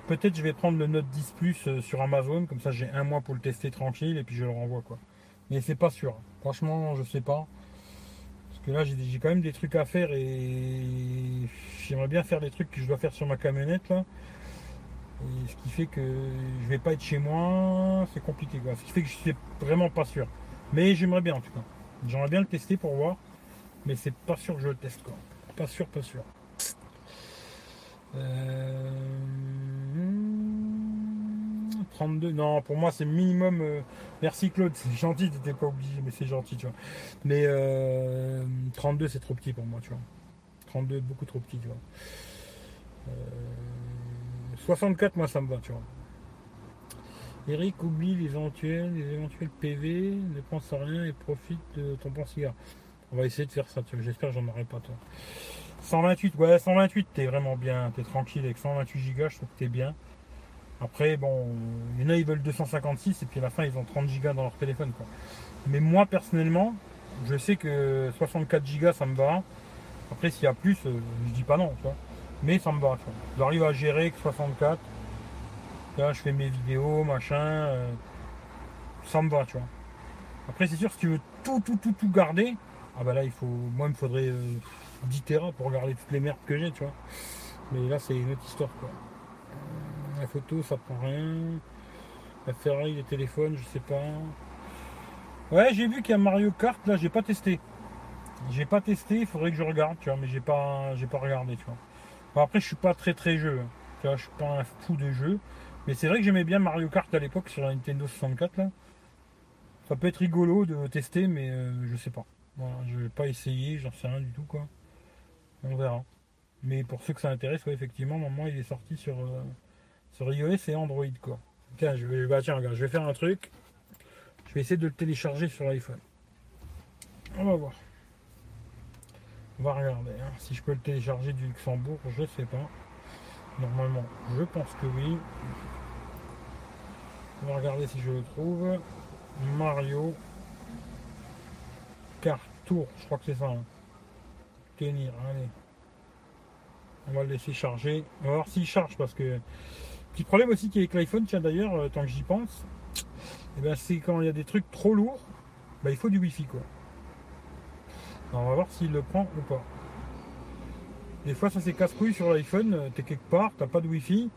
Peut-être je vais prendre le Note 10 Plus euh, sur Amazon, comme ça j'ai un mois pour le tester tranquille et puis je le renvoie quoi. Mais c'est pas sûr. Franchement, je sais pas. Parce que là, j'ai quand même des trucs à faire et j'aimerais bien faire des trucs que je dois faire sur ma camionnette. Et ce qui fait que je vais pas être chez moi, c'est compliqué quoi. Ce qui fait que je suis vraiment pas sûr. Mais j'aimerais bien en tout cas. J'aimerais bien le tester pour voir. Mais c'est pas sûr que je le teste quoi. Pas sûr, pas sûr. Euh... 32, non, pour moi c'est minimum. euh, Merci Claude, c'est gentil, t'étais pas obligé, mais c'est gentil, tu vois. Mais euh, 32 c'est trop petit pour moi, tu vois. 32 beaucoup trop petit, tu vois. Euh, 64 moi ça me va, tu vois. Eric oublie les éventuels, les éventuels PV, ne pense à rien et profite de ton bon cigare. On va essayer de faire ça, tu vois. J'espère que j'en aurai pas toi. 128, ouais 128 t'es vraiment bien, t'es tranquille avec 128 Go, je trouve que t'es bien. Après, bon, il y en a, ils veulent 256 et puis à la fin, ils ont 30 Go dans leur téléphone. Quoi. Mais moi, personnellement, je sais que 64 Go, ça me va. Après, s'il y a plus, euh, je dis pas non, tu vois. Mais ça me va, tu vois. J'arrive à gérer que 64. Là, je fais mes vidéos, machin. euh, ça me va, tu vois. Après, c'est sûr, si tu veux tout, tout, tout, tout garder, ah bah là, il faut, moi, il me faudrait euh, 10 Tera pour garder toutes les merdes que j'ai, tu vois. Mais là, c'est une autre histoire, quoi. Euh, La photo, ça prend rien. La Ferrari, les téléphones, je sais pas. Ouais, j'ai vu qu'il y a Mario Kart, là, j'ai pas testé. J'ai pas testé, il faudrait que je regarde, tu vois, mais j'ai pas, j'ai pas regardé, tu vois. Bon, après, je suis pas très très jeu, hein. tu vois, je suis pas un fou de jeu. Mais c'est vrai que j'aimais bien Mario Kart à l'époque sur la Nintendo 64, là. Ça peut être rigolo de tester, mais euh, je sais pas. Voilà, je vais pas essayer, j'en sais rien du tout, quoi. On verra. Mais pour ceux que ça intéresse, ouais, effectivement, moment il est sorti sur, euh, sur iOS et Android, quoi. Tiens, je vais, bah, tiens, regarde, je vais faire un truc. Je vais essayer de le télécharger sur l'iPhone. On va voir. On va regarder. hein. Si je peux le télécharger du Luxembourg, je sais pas. Normalement, je pense que oui. On va regarder si je le trouve. Mario Tour, je crois que c'est ça. hein. Tenir, allez. On va le laisser charger. On va voir s'il charge parce que. Petit problème aussi qui est avec l'iPhone, tiens d'ailleurs, euh, tant que j'y pense, eh ben, c'est quand il y a des trucs trop lourds, bah, il faut du Wi-Fi quoi. On va voir s'il le prend ou pas. Des fois ça c'est casse-couille sur l'iPhone, euh, t'es quelque part, t'as pas de Wi-Fi,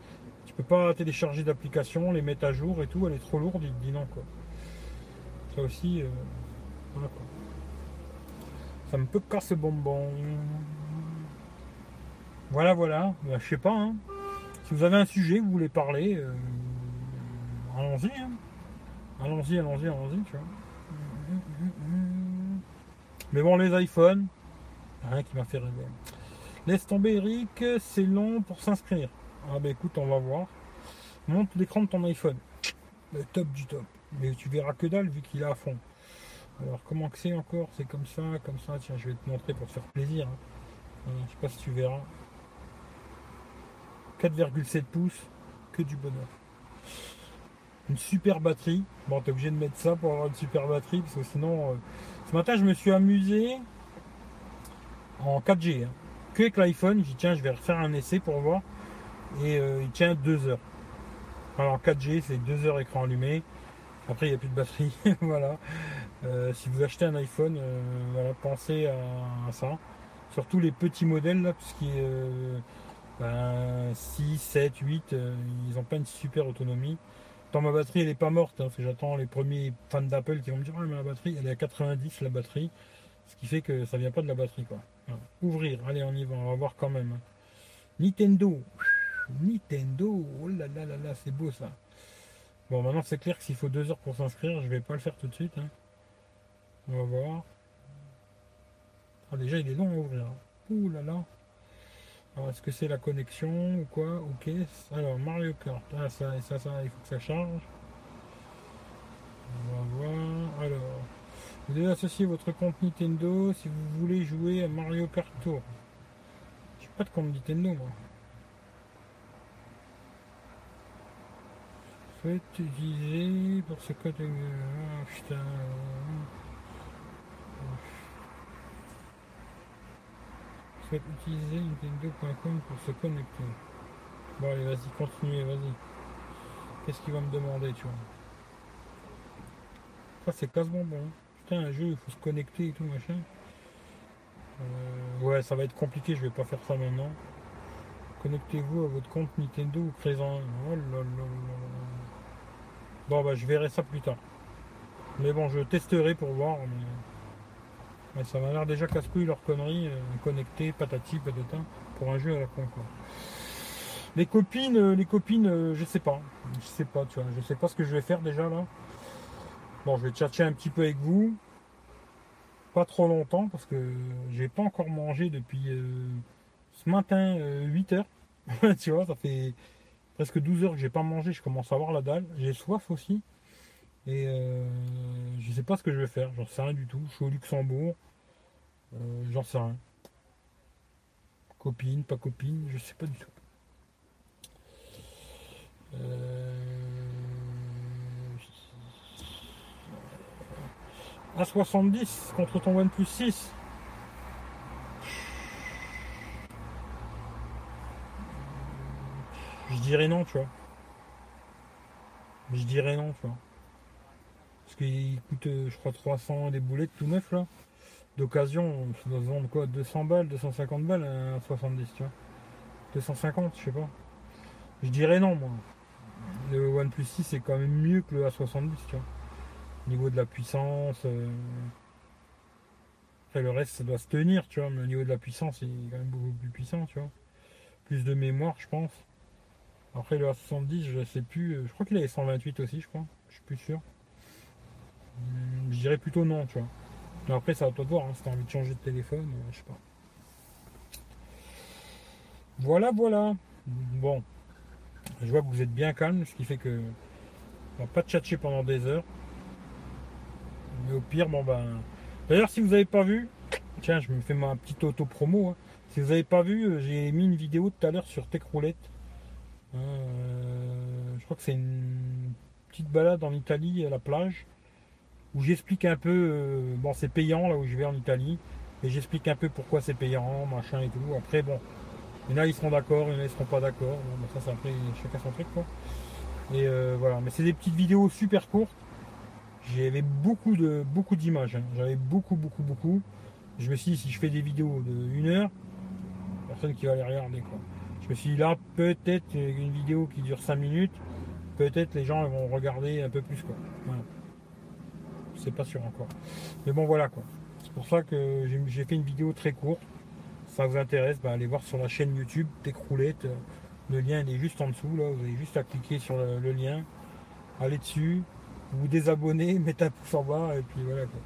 tu peux pas télécharger d'applications, les mettre à jour et tout, elle est trop lourde, il dit non quoi. Ça aussi, euh, voilà quoi. Ça me peut casser bonbon. Voilà, voilà. Bah, je sais pas. hein. Si vous avez un sujet, vous voulez parler, euh, allons-y. hein. Allons-y, allons-y, allons-y, vois. Mais bon, les iPhones, rien qui m'a fait rêver. Laisse tomber Eric, c'est long pour s'inscrire. Ah bah écoute, on va voir. Monte l'écran de ton iPhone. Le top du top. Mais tu verras que dalle vu qu'il est à fond. Alors comment que c'est encore C'est comme ça, comme ça. Tiens, je vais te montrer pour te faire plaisir. hein. Je sais pas si tu verras. 4,7 pouces, que du bonheur. Une super batterie. Bon, t'es obligé de mettre ça pour avoir une super batterie, parce que sinon, euh, ce matin, je me suis amusé en 4G. hein. Que avec l'iPhone, j'ai tiens, je vais refaire un essai pour voir. Et euh, il tient 2 heures. Alors 4G, c'est 2 heures écran allumé. Après, il n'y a plus de batterie. voilà. Euh, si vous achetez un iPhone, euh, pensez à, ça. Surtout les petits modèles, là, qu'ils euh, ben, 6, 7, 8, euh, ils n'ont pas une super autonomie. Tant ma batterie, elle n'est pas morte, hein, j'attends les premiers fans d'Apple qui vont me dire, Ah, mais la batterie, elle est à 90, la batterie. Ce qui fait que ça vient pas de la batterie, quoi. Ouvrir, allez, on y va, on va voir quand même. Nintendo. Nintendo, oh là là là là, c'est beau ça. Bon, maintenant c'est clair que s'il faut deux heures pour s'inscrire, je vais pas le faire tout de suite. hein. On va voir. Ah, déjà, il est long à ouvrir. Ouh là là. Alors, est-ce que c'est la connexion ou quoi? Ok. Alors, Mario Kart. Ah, ça, ça, ça, il faut que ça charge. On va voir. Alors, vous devez associer votre compte Nintendo si vous voulez jouer à Mario Kart Tour. J'ai pas de compte Nintendo, moi. Souhaite utiliser pour ce code. Ah, putain. Souhaite utiliser nintendo.com pour se connecter. Bon, allez, vas-y, continuez, vas-y. Qu'est-ce qu'il va me demander, tu vois? Ça, c'est casse bonbon. Putain, un jeu, il faut se connecter et tout, machin. Euh, ouais, ça va être compliqué, je vais pas faire ça maintenant. Connectez-vous à votre compte Nintendo ou présent. Oh là. Bon, bah, je verrai ça plus tard. Mais bon, je testerai pour voir. Mais... ça m'a l'air déjà casse-couille leur connerie. euh, connecté, patati, patata, pour un jeu à la con, quoi. Les copines, euh, les copines, euh, je sais pas. Je sais pas, tu vois. Je sais pas ce que je vais faire déjà là. Bon, je vais tchatcher un petit peu avec vous. Pas trop longtemps parce que j'ai pas encore mangé depuis euh, ce matin 8 heures. tu vois, ça fait presque 12 heures que j'ai pas mangé. Je commence à avoir la dalle. J'ai soif aussi. Et euh, je sais pas ce que je vais faire. J'en sais rien du tout. Je suis au Luxembourg. Euh, J'en sais rien. Copine, pas copine, je sais pas du tout. Euh... A70 contre ton OnePlus 6. Je dirais non, tu vois. Je dirais non, tu vois. Parce qu'il coûte, euh, je crois, 300 des boulettes tout neuf là. D'occasion, ça doit se vendre quoi 200 balles, 250 balles à 70, tu vois. 250, je sais pas. Je dirais non, moi. Le OnePlus 6 c'est quand même mieux que le A70, tu vois. Au niveau de la puissance. euh, le reste, ça doit se tenir, tu vois. Mais au niveau de la puissance, il est quand même beaucoup plus puissant, tu vois. Plus de mémoire, je pense. Après, le A70, je sais plus. euh, Je crois qu'il avait 128 aussi, je crois. Je suis plus sûr. Hum, Je dirais plutôt non, tu vois. Après, ça va toi de voir. Hein, si t'as envie de changer de téléphone, euh, je sais pas. Voilà, voilà. Bon. Je vois que vous êtes bien calme, ce qui fait que on va pas tchatcher pendant des heures. Mais au pire, bon ben. D'ailleurs, si vous n'avez pas vu, tiens, je me fais ma petite auto-promo. hein. Si vous n'avez pas vu, euh, j'ai mis une vidéo tout à l'heure sur Techroulette. Euh, je crois que c'est une petite balade en Italie à la plage où j'explique un peu. euh, bon, c'est payant là où je vais en Italie, et j'explique un peu pourquoi c'est payant, machin et tout. Après, bon, il y en a ils seront d'accord, il y en a ils seront pas d'accord. Bon, ben, ça, c'est après chacun son truc quoi. Et euh, voilà, mais c'est des petites vidéos super courtes. J'avais beaucoup de beaucoup d'images, hein. j'avais beaucoup beaucoup beaucoup. Je me suis dit si je fais des vidéos de une heure, personne qui va les regarder quoi. Je me suis là peut-être une vidéo qui dure 5 minutes, peut-être les gens vont regarder un peu plus quoi. C'est pas sûr encore. Mais bon voilà quoi. C'est pour ça que j'ai- fait une vidéo très courte. Si ça vous intéresse, bah, allez voir sur la chaîne YouTube Techroulette. Le lien est juste en dessous là, vous avez juste à cliquer sur le, le lien, aller dessus, vous désabonner, mettre un pouce en bas et puis voilà quoi.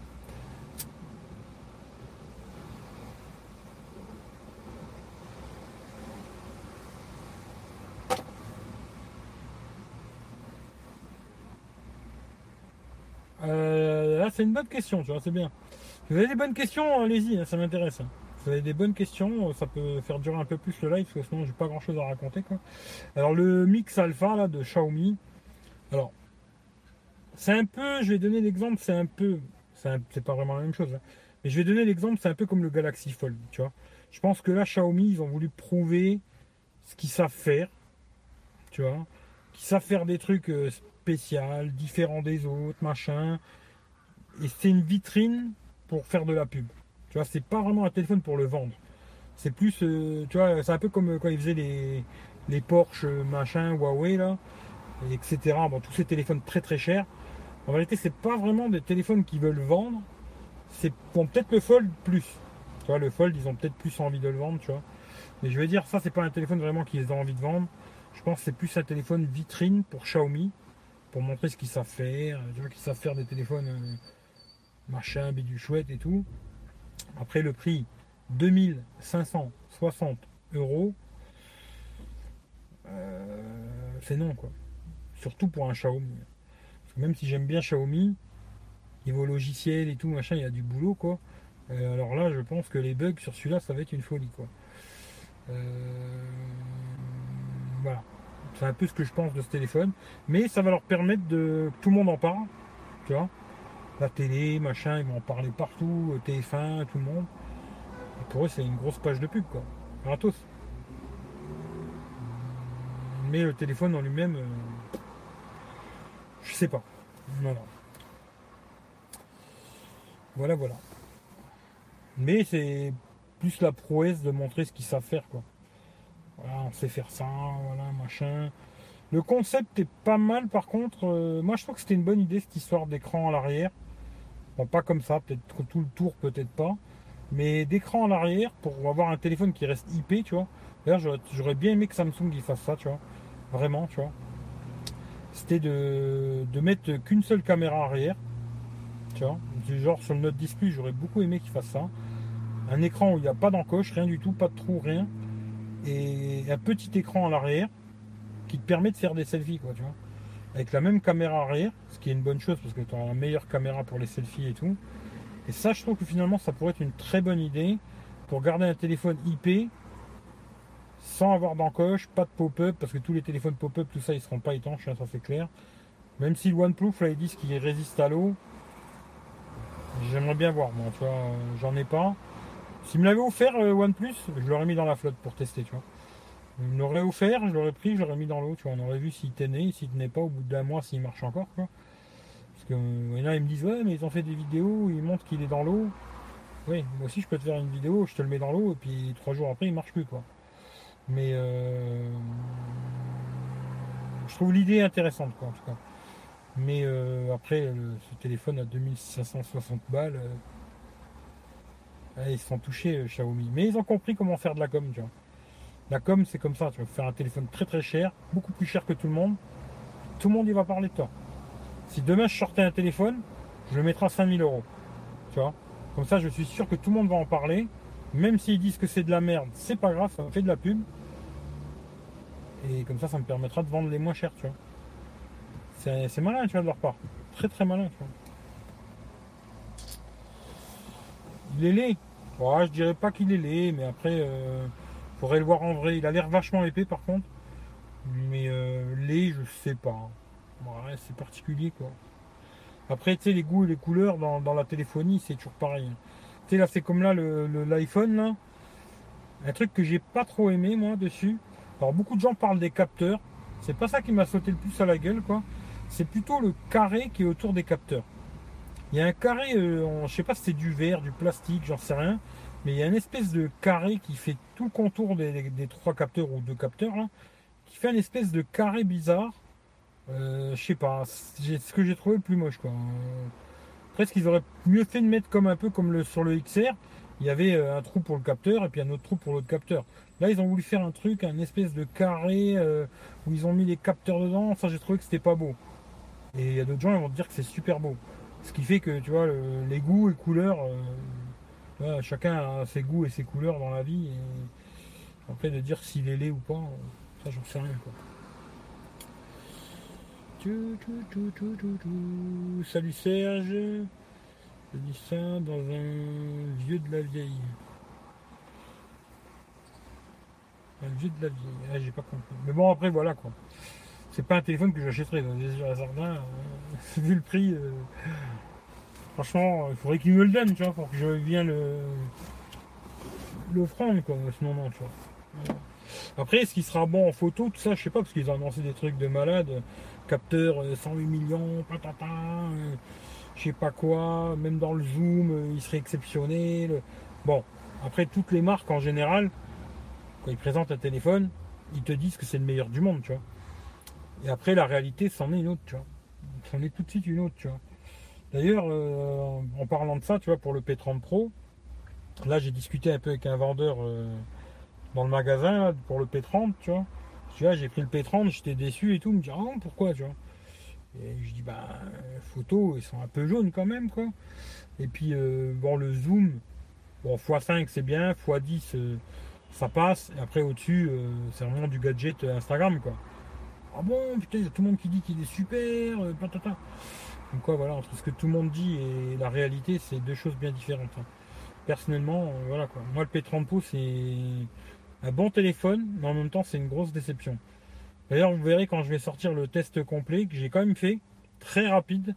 Euh, là, c'est une bonne question, tu vois, c'est bien. Si vous avez des bonnes questions, allez-y, hein, ça m'intéresse. hein. Si vous avez des bonnes questions, euh, ça peut faire durer un peu plus le live, parce que sinon j'ai pas grand chose à raconter. Alors le Mix Alpha là, de Xiaomi, alors c'est un peu, je vais donner l'exemple, c'est un peu, c'est pas vraiment la même chose, hein. mais je vais donner l'exemple, c'est un peu comme le Galaxy Fold, tu vois. Je pense que là, Xiaomi, ils ont voulu prouver ce qu'ils savent faire, tu vois, qu'ils savent faire des trucs euh, spéciaux, différents des autres, machin. Et c'est une vitrine pour faire de la pub. Tu vois, c'est pas vraiment un téléphone pour le vendre. C'est plus, euh, tu vois, c'est un peu comme euh, quand ils faisaient les, les Porsche, euh, machin, Huawei, là, et etc. Bon, tous ces téléphones très très chers. En réalité, c'est pas vraiment des téléphones qu'ils veulent vendre. C'est bon, peut-être le Fold plus. Tu vois, le Fold, ils ont peut-être plus envie de le vendre, tu vois. Mais je veux dire, ça, c'est pas un téléphone vraiment qu'ils ont envie de vendre. Je pense que c'est plus un téléphone vitrine pour Xiaomi, pour montrer ce qu'ils savent faire. Tu vois, qu'ils savent faire des téléphones machin, bidule chouette et tout. Après, le prix 2560 euros, euh, c'est non, quoi. Surtout pour un Xiaomi. Même si j'aime bien Xiaomi, niveau logiciel et tout, machin, il y a du boulot, quoi. Euh, alors là, je pense que les bugs sur celui-là, ça va être une folie, quoi. Euh, voilà. C'est un peu ce que je pense de ce téléphone. Mais ça va leur permettre de. tout le monde en parle. Tu vois La télé, machin, ils vont en parler partout. euh, TF1, tout le monde. Pour eux, c'est une grosse page de pub, quoi. Gratos. Mais le téléphone en lui-même, euh, je sais pas. Voilà. Voilà, voilà. Mais c'est plus la prouesse de montrer ce qu'ils savent faire, quoi. Voilà, on sait faire ça, voilà, machin. Le concept est pas mal, par contre. euh, moi, je trouve que c'était une bonne idée, cette histoire d'écran à l'arrière. Bon, pas comme ça, peut-être tout le tour, peut-être pas. Mais d'écran à l'arrière pour avoir un téléphone qui reste IP, tu vois. D'ailleurs, j'aurais- bien aimé que Samsung fasse ça, tu vois. Vraiment, tu vois. C'était de, de mettre qu'une seule caméra arrière. Tu vois. Du genre sur le Note 10 Plus, j'aurais beaucoup aimé qu'il fasse ça. Un écran où il n'y a pas d'encoche, rien du tout, pas de trou, rien. Et un petit écran à l'arrière qui te permet de faire des selfies, quoi, tu vois. Avec la même caméra arrière, ce qui est une bonne chose parce que tu as la meilleure caméra pour les selfies et tout. Et ça, je trouve que finalement, ça pourrait être une très bonne idée pour garder un téléphone IP sans avoir d'encoche, pas de pop-up, parce que tous les téléphones pop-up, tout ça, ils seront pas étanches, hein, ça c'est clair. Même si le OnePlus, là, ils disent qu'il résiste à l'eau, j'aimerais bien voir, moi, tu vois, euh, j'en ai pas. S'il me l'avait offert, euh, OnePlus, je l'aurais mis dans la flotte pour tester, tu vois. Il l'aurait offert, je l'aurais pris, je l'aurais mis dans l'eau, tu vois. On aurait vu s'il tenait, s'il tenait pas au bout d'un mois, s'il marche encore, quoi. Parce que euh, a, ils me disent ouais mais ils ont fait des vidéos, ils montrent qu'il est dans l'eau. Oui, moi aussi je peux te faire une vidéo, je te le mets dans l'eau et puis trois jours après il marche plus quoi. Mais euh, je trouve l'idée intéressante quoi en tout cas. Mais euh, après ce téléphone à 2560 balles, euh, ouais, ils se sont touchés Xiaomi. Mais ils ont compris comment faire de la com, tu vois. La com c'est comme ça, tu vas faire un téléphone très très cher, beaucoup plus cher que tout le monde. Tout le monde y va parler de toi. Si demain je sortais un téléphone, je le mettrais à 5000 euros. Tu vois? Comme ça, je suis sûr que tout le monde va en parler. Même s'ils disent que c'est de la merde, c'est pas grave, ça me fait de la pub. Et comme ça, ça me permettra de vendre les moins chers, tu vois. C'est malin, tu vois, de leur part. Très très malin, tu vois. Il est laid. Ouais, je dirais pas qu'il est laid, mais après, euh, faudrait le voir en vrai. Il a l'air vachement épais par contre. Mais euh, laid, je sais pas. C'est particulier quoi. Après, tu sais, les goûts et les couleurs dans, la téléphonie, c'est toujours pareil. Tu là, c'est comme là, le- le- l'iPhone, là. Un truc que j'ai pas trop aimé, moi, dessus. Alors, beaucoup de gens parlent des capteurs. C'est pas ça qui m'a sauté le plus à la gueule, quoi. C'est plutôt le carré qui est autour des capteurs. Il y a un carré, euh, en- je sais pas si c'est du verre, du plastique, j'en sais rien. Mais il y a une espèce de carré qui fait tout le contour des, trois capteurs ou deux capteurs, qui fait une espèce de carré bizarre. Euh, je sais pas, c'est ce que j'ai trouvé le plus moche quoi. Euh, Presque ils auraient mieux fait de mettre comme un peu comme le sur le XR, il y avait euh, un trou pour le capteur et puis un autre trou pour l'autre capteur. Là ils ont voulu faire un truc, un espèce de carré où ils ont mis les capteurs dedans, ça j'ai trouvé que c'était pas beau. Et il y a d'autres gens qui vont te dire que c'est super beau. Ce qui fait que tu vois le- les goûts et couleurs, chacun a ses goûts et ses couleurs dans la vie. Et après de dire s'il est laid ou pas, ça j'en sais rien quoi. Salut Serge. Je dis ça dans un vieux de la vieille. Un vieux de la vieille. Ah, j'ai pas compris. Mais bon, après, voilà quoi. C'est pas un téléphone que j'achèterais dans les jardins. vu le prix, euh, franchement, il faudrait qu'il me le donne, tu vois, pour que je vienne le l'offrande, quoi. Sinon, non, tu vois. Après, est-ce qu'il sera bon en photo, tout ça, je sais pas, parce qu'ils ont annoncé des trucs de malade capteur euh, 108 millions, patata, euh, je sais pas quoi, même dans le zoom, euh, il serait exceptionné. le- Bon, après toutes les marques en général, quand ils présentent un téléphone, ils te disent que c'est le meilleur du monde, tu vois. Et après la réalité, c'en est une autre, tu vois. C'en est tout de suite une autre, tu vois. D'ailleurs, euh, en parlant de ça, tu vois, pour le P30 Pro, là j'ai discuté un peu avec un vendeur euh, dans le magasin pour le P30, tu vois. Tu vois, j'ai pris le P30, j'étais déçu et tout. Il me dit, ah non, pourquoi, tu vois. Et je dis, bah, photos, ils sont un peu jaunes quand même, quoi. Et puis, euh, bon, le zoom, bon, x5 c'est bien, x10 euh, ça passe. Et après, au-dessus, c'est vraiment du gadget Instagram, quoi. Ah bon, putain, il y a tout le monde qui dit qu'il est super, patata. Donc, quoi, voilà, entre ce que tout le monde dit et la réalité, c'est deux choses bien différentes. hein. Personnellement, euh, voilà, quoi. Moi, le P30 Pro, c'est un bon téléphone, mais en même temps, c'est une grosse déception. D'ailleurs, vous verrez quand je vais sortir le test complet, que j'ai quand même fait très rapide,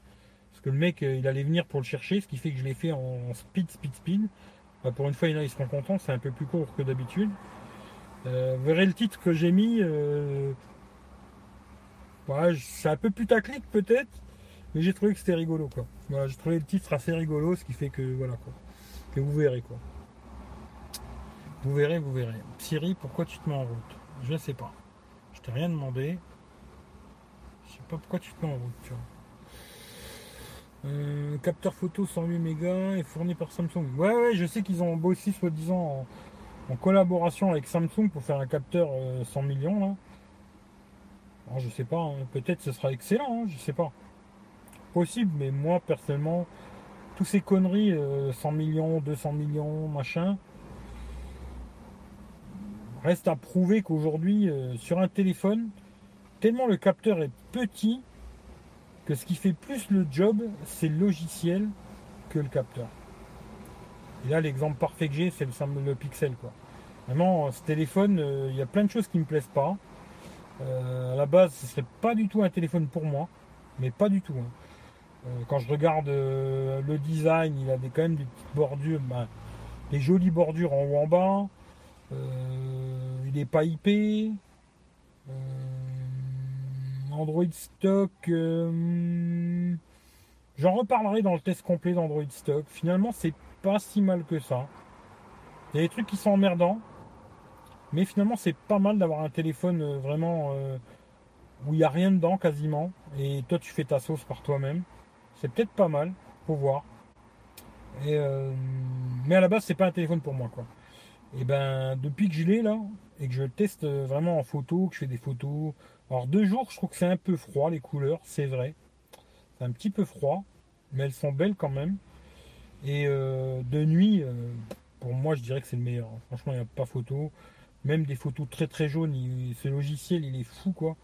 parce que le mec, euh, il allait venir pour le chercher, ce qui fait que je l'ai fait en speed, speed, speed. Bah, pour une fois, il ils seront contents, c'est un peu plus court que d'habitude. Euh, vous verrez le titre que j'ai mis. euh, je- c'est un peu putaclic peut-être, mais j'ai trouvé que c'était rigolo, quoi. Voilà, j'ai trouvé le titre assez rigolo, ce qui fait que, voilà, quoi. Que vous verrez, quoi. Vous verrez, vous verrez. Siri, pourquoi tu te mets en route? Je ne sais pas. Je t'ai rien demandé. Je sais pas pourquoi tu te mets en route, tu vois. Euh, capteur photo 108 mégas est fourni par Samsung. Ouais, ouais, je sais qu'ils ont bossé soi-disant en, collaboration avec Samsung pour faire un capteur euh, 100 millions là. Alors, je sais pas, hein, peut-être ce sera excellent, hein, je sais pas. Possible, mais moi personnellement, tous ces conneries, euh, 100 millions, 200 millions, machin, reste à prouver qu'aujourd'hui, euh, sur un téléphone, tellement le capteur est petit, que ce qui fait plus le job, c'est le logiciel que le capteur. Et là, l'exemple parfait que j'ai, c'est le, le Pixel. Quoi. Vraiment, ce téléphone, euh, il y a plein de choses qui me plaisent pas. Euh, à la base, ce serait pas du tout un téléphone pour moi, mais pas du tout. hein. Euh, quand je regarde euh, le design, il a des, quand même des petites bordures, ben, des jolies bordures en haut en bas. Euh, il n'est pas IP. Android stock, J'en reparlerai dans le test complet d'Android Stock. Finalement, c'est pas si mal que ça. Il y a des trucs qui sont emmerdants. Mais finalement, c'est pas mal d'avoir un téléphone vraiment où il n'y a rien dedans quasiment. Et toi, tu fais ta sauce par toi-même. C'est peut-être pas mal. Faut voir. Euh, mais à la base, c'est pas un téléphone pour moi, quoi. Et ben, depuis que je l'ai là, et que je le teste vraiment en photo, que je fais des photos. Alors, deux jours, je trouve que c'est un peu froid, les couleurs, c'est vrai. C'est un petit peu froid, mais elles sont belles quand même. Et euh, de nuit, euh, pour moi, je dirais que c'est le meilleur. Franchement, il n'y a pas photo. Même des photos très très jaunes, ce logiciel, il est fou, quoi.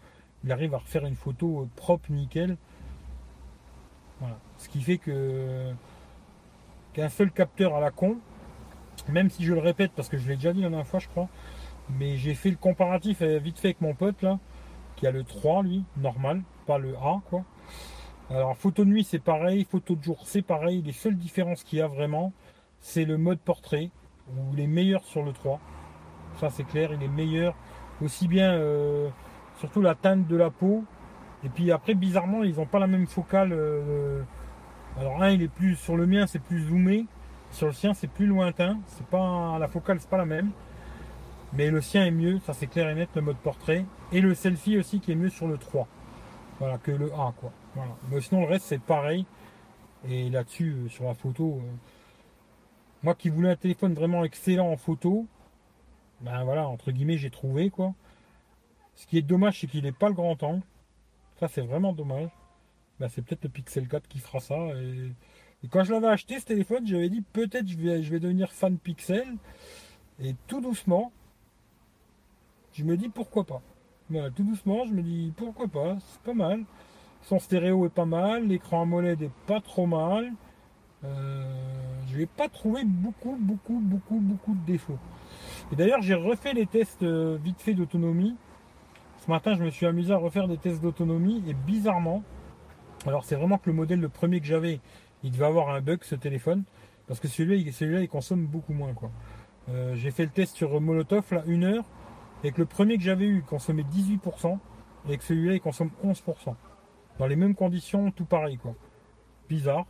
Il arrive à refaire une photo euh, propre, nickel. Voilà. Ce qui fait que qu'un seul capteur à la con, même si je le répète parce que je l'ai déjà dit la dernière fois, je crois, mais j'ai fait le comparatif euh, vite fait avec mon pote là, qui a le 3 lui, normal, pas le A quoi. Alors photo de nuit c'est pareil, photo de jour c'est pareil, les seules différences qu'il y a vraiment, c'est le mode portrait, où il est meilleur sur le 3. Ça c'est clair, il est meilleur, aussi bien euh, surtout la teinte de la peau. Et puis après bizarrement ils n'ont pas la même focale. euh, alors un il est plus sur le mien c'est plus zoomé, sur le sien c'est plus lointain, c'est pas la focale c'est pas la même. Mais le sien est mieux, ça c'est clair et net, le mode portrait. Et le selfie aussi qui est mieux sur le 3. Voilà, que le A quoi. Voilà. Mais sinon le reste c'est pareil. Et là-dessus, euh, sur la photo, euh, moi qui voulais un téléphone vraiment excellent en photo, ben voilà, entre guillemets, j'ai trouvé quoi. Ce qui est dommage, c'est qu'il n'est pas le grand angle. Ça c'est vraiment dommage. Ben, c'est peut-être le Pixel 4 qui fera ça. Et, quand je l'avais acheté ce téléphone, j'avais dit peut-être je vais, je vais devenir fan Pixel. Et tout doucement, je me dis pourquoi pas. Tout doucement, je me dis pourquoi pas, c'est pas mal. Son stéréo est pas mal, l'écran AMOLED est pas trop mal. Euh, je n'ai pas trouvé beaucoup, beaucoup, beaucoup, beaucoup de défauts. Et d'ailleurs, j'ai refait les tests euh, vite fait d'autonomie. Ce matin, je me suis amusé à refaire des tests d'autonomie et bizarrement, alors c'est vraiment que le modèle, le premier que j'avais, il devait avoir un bug ce téléphone parce que celui-là, il, celui-là, il consomme beaucoup moins quoi. Euh, j'ai fait le test sur Molotov là, une heure, et que le premier que j'avais eu il consommait 18%, et que celui-là il consomme 11%. Dans les mêmes conditions, tout pareil quoi. Bizarre.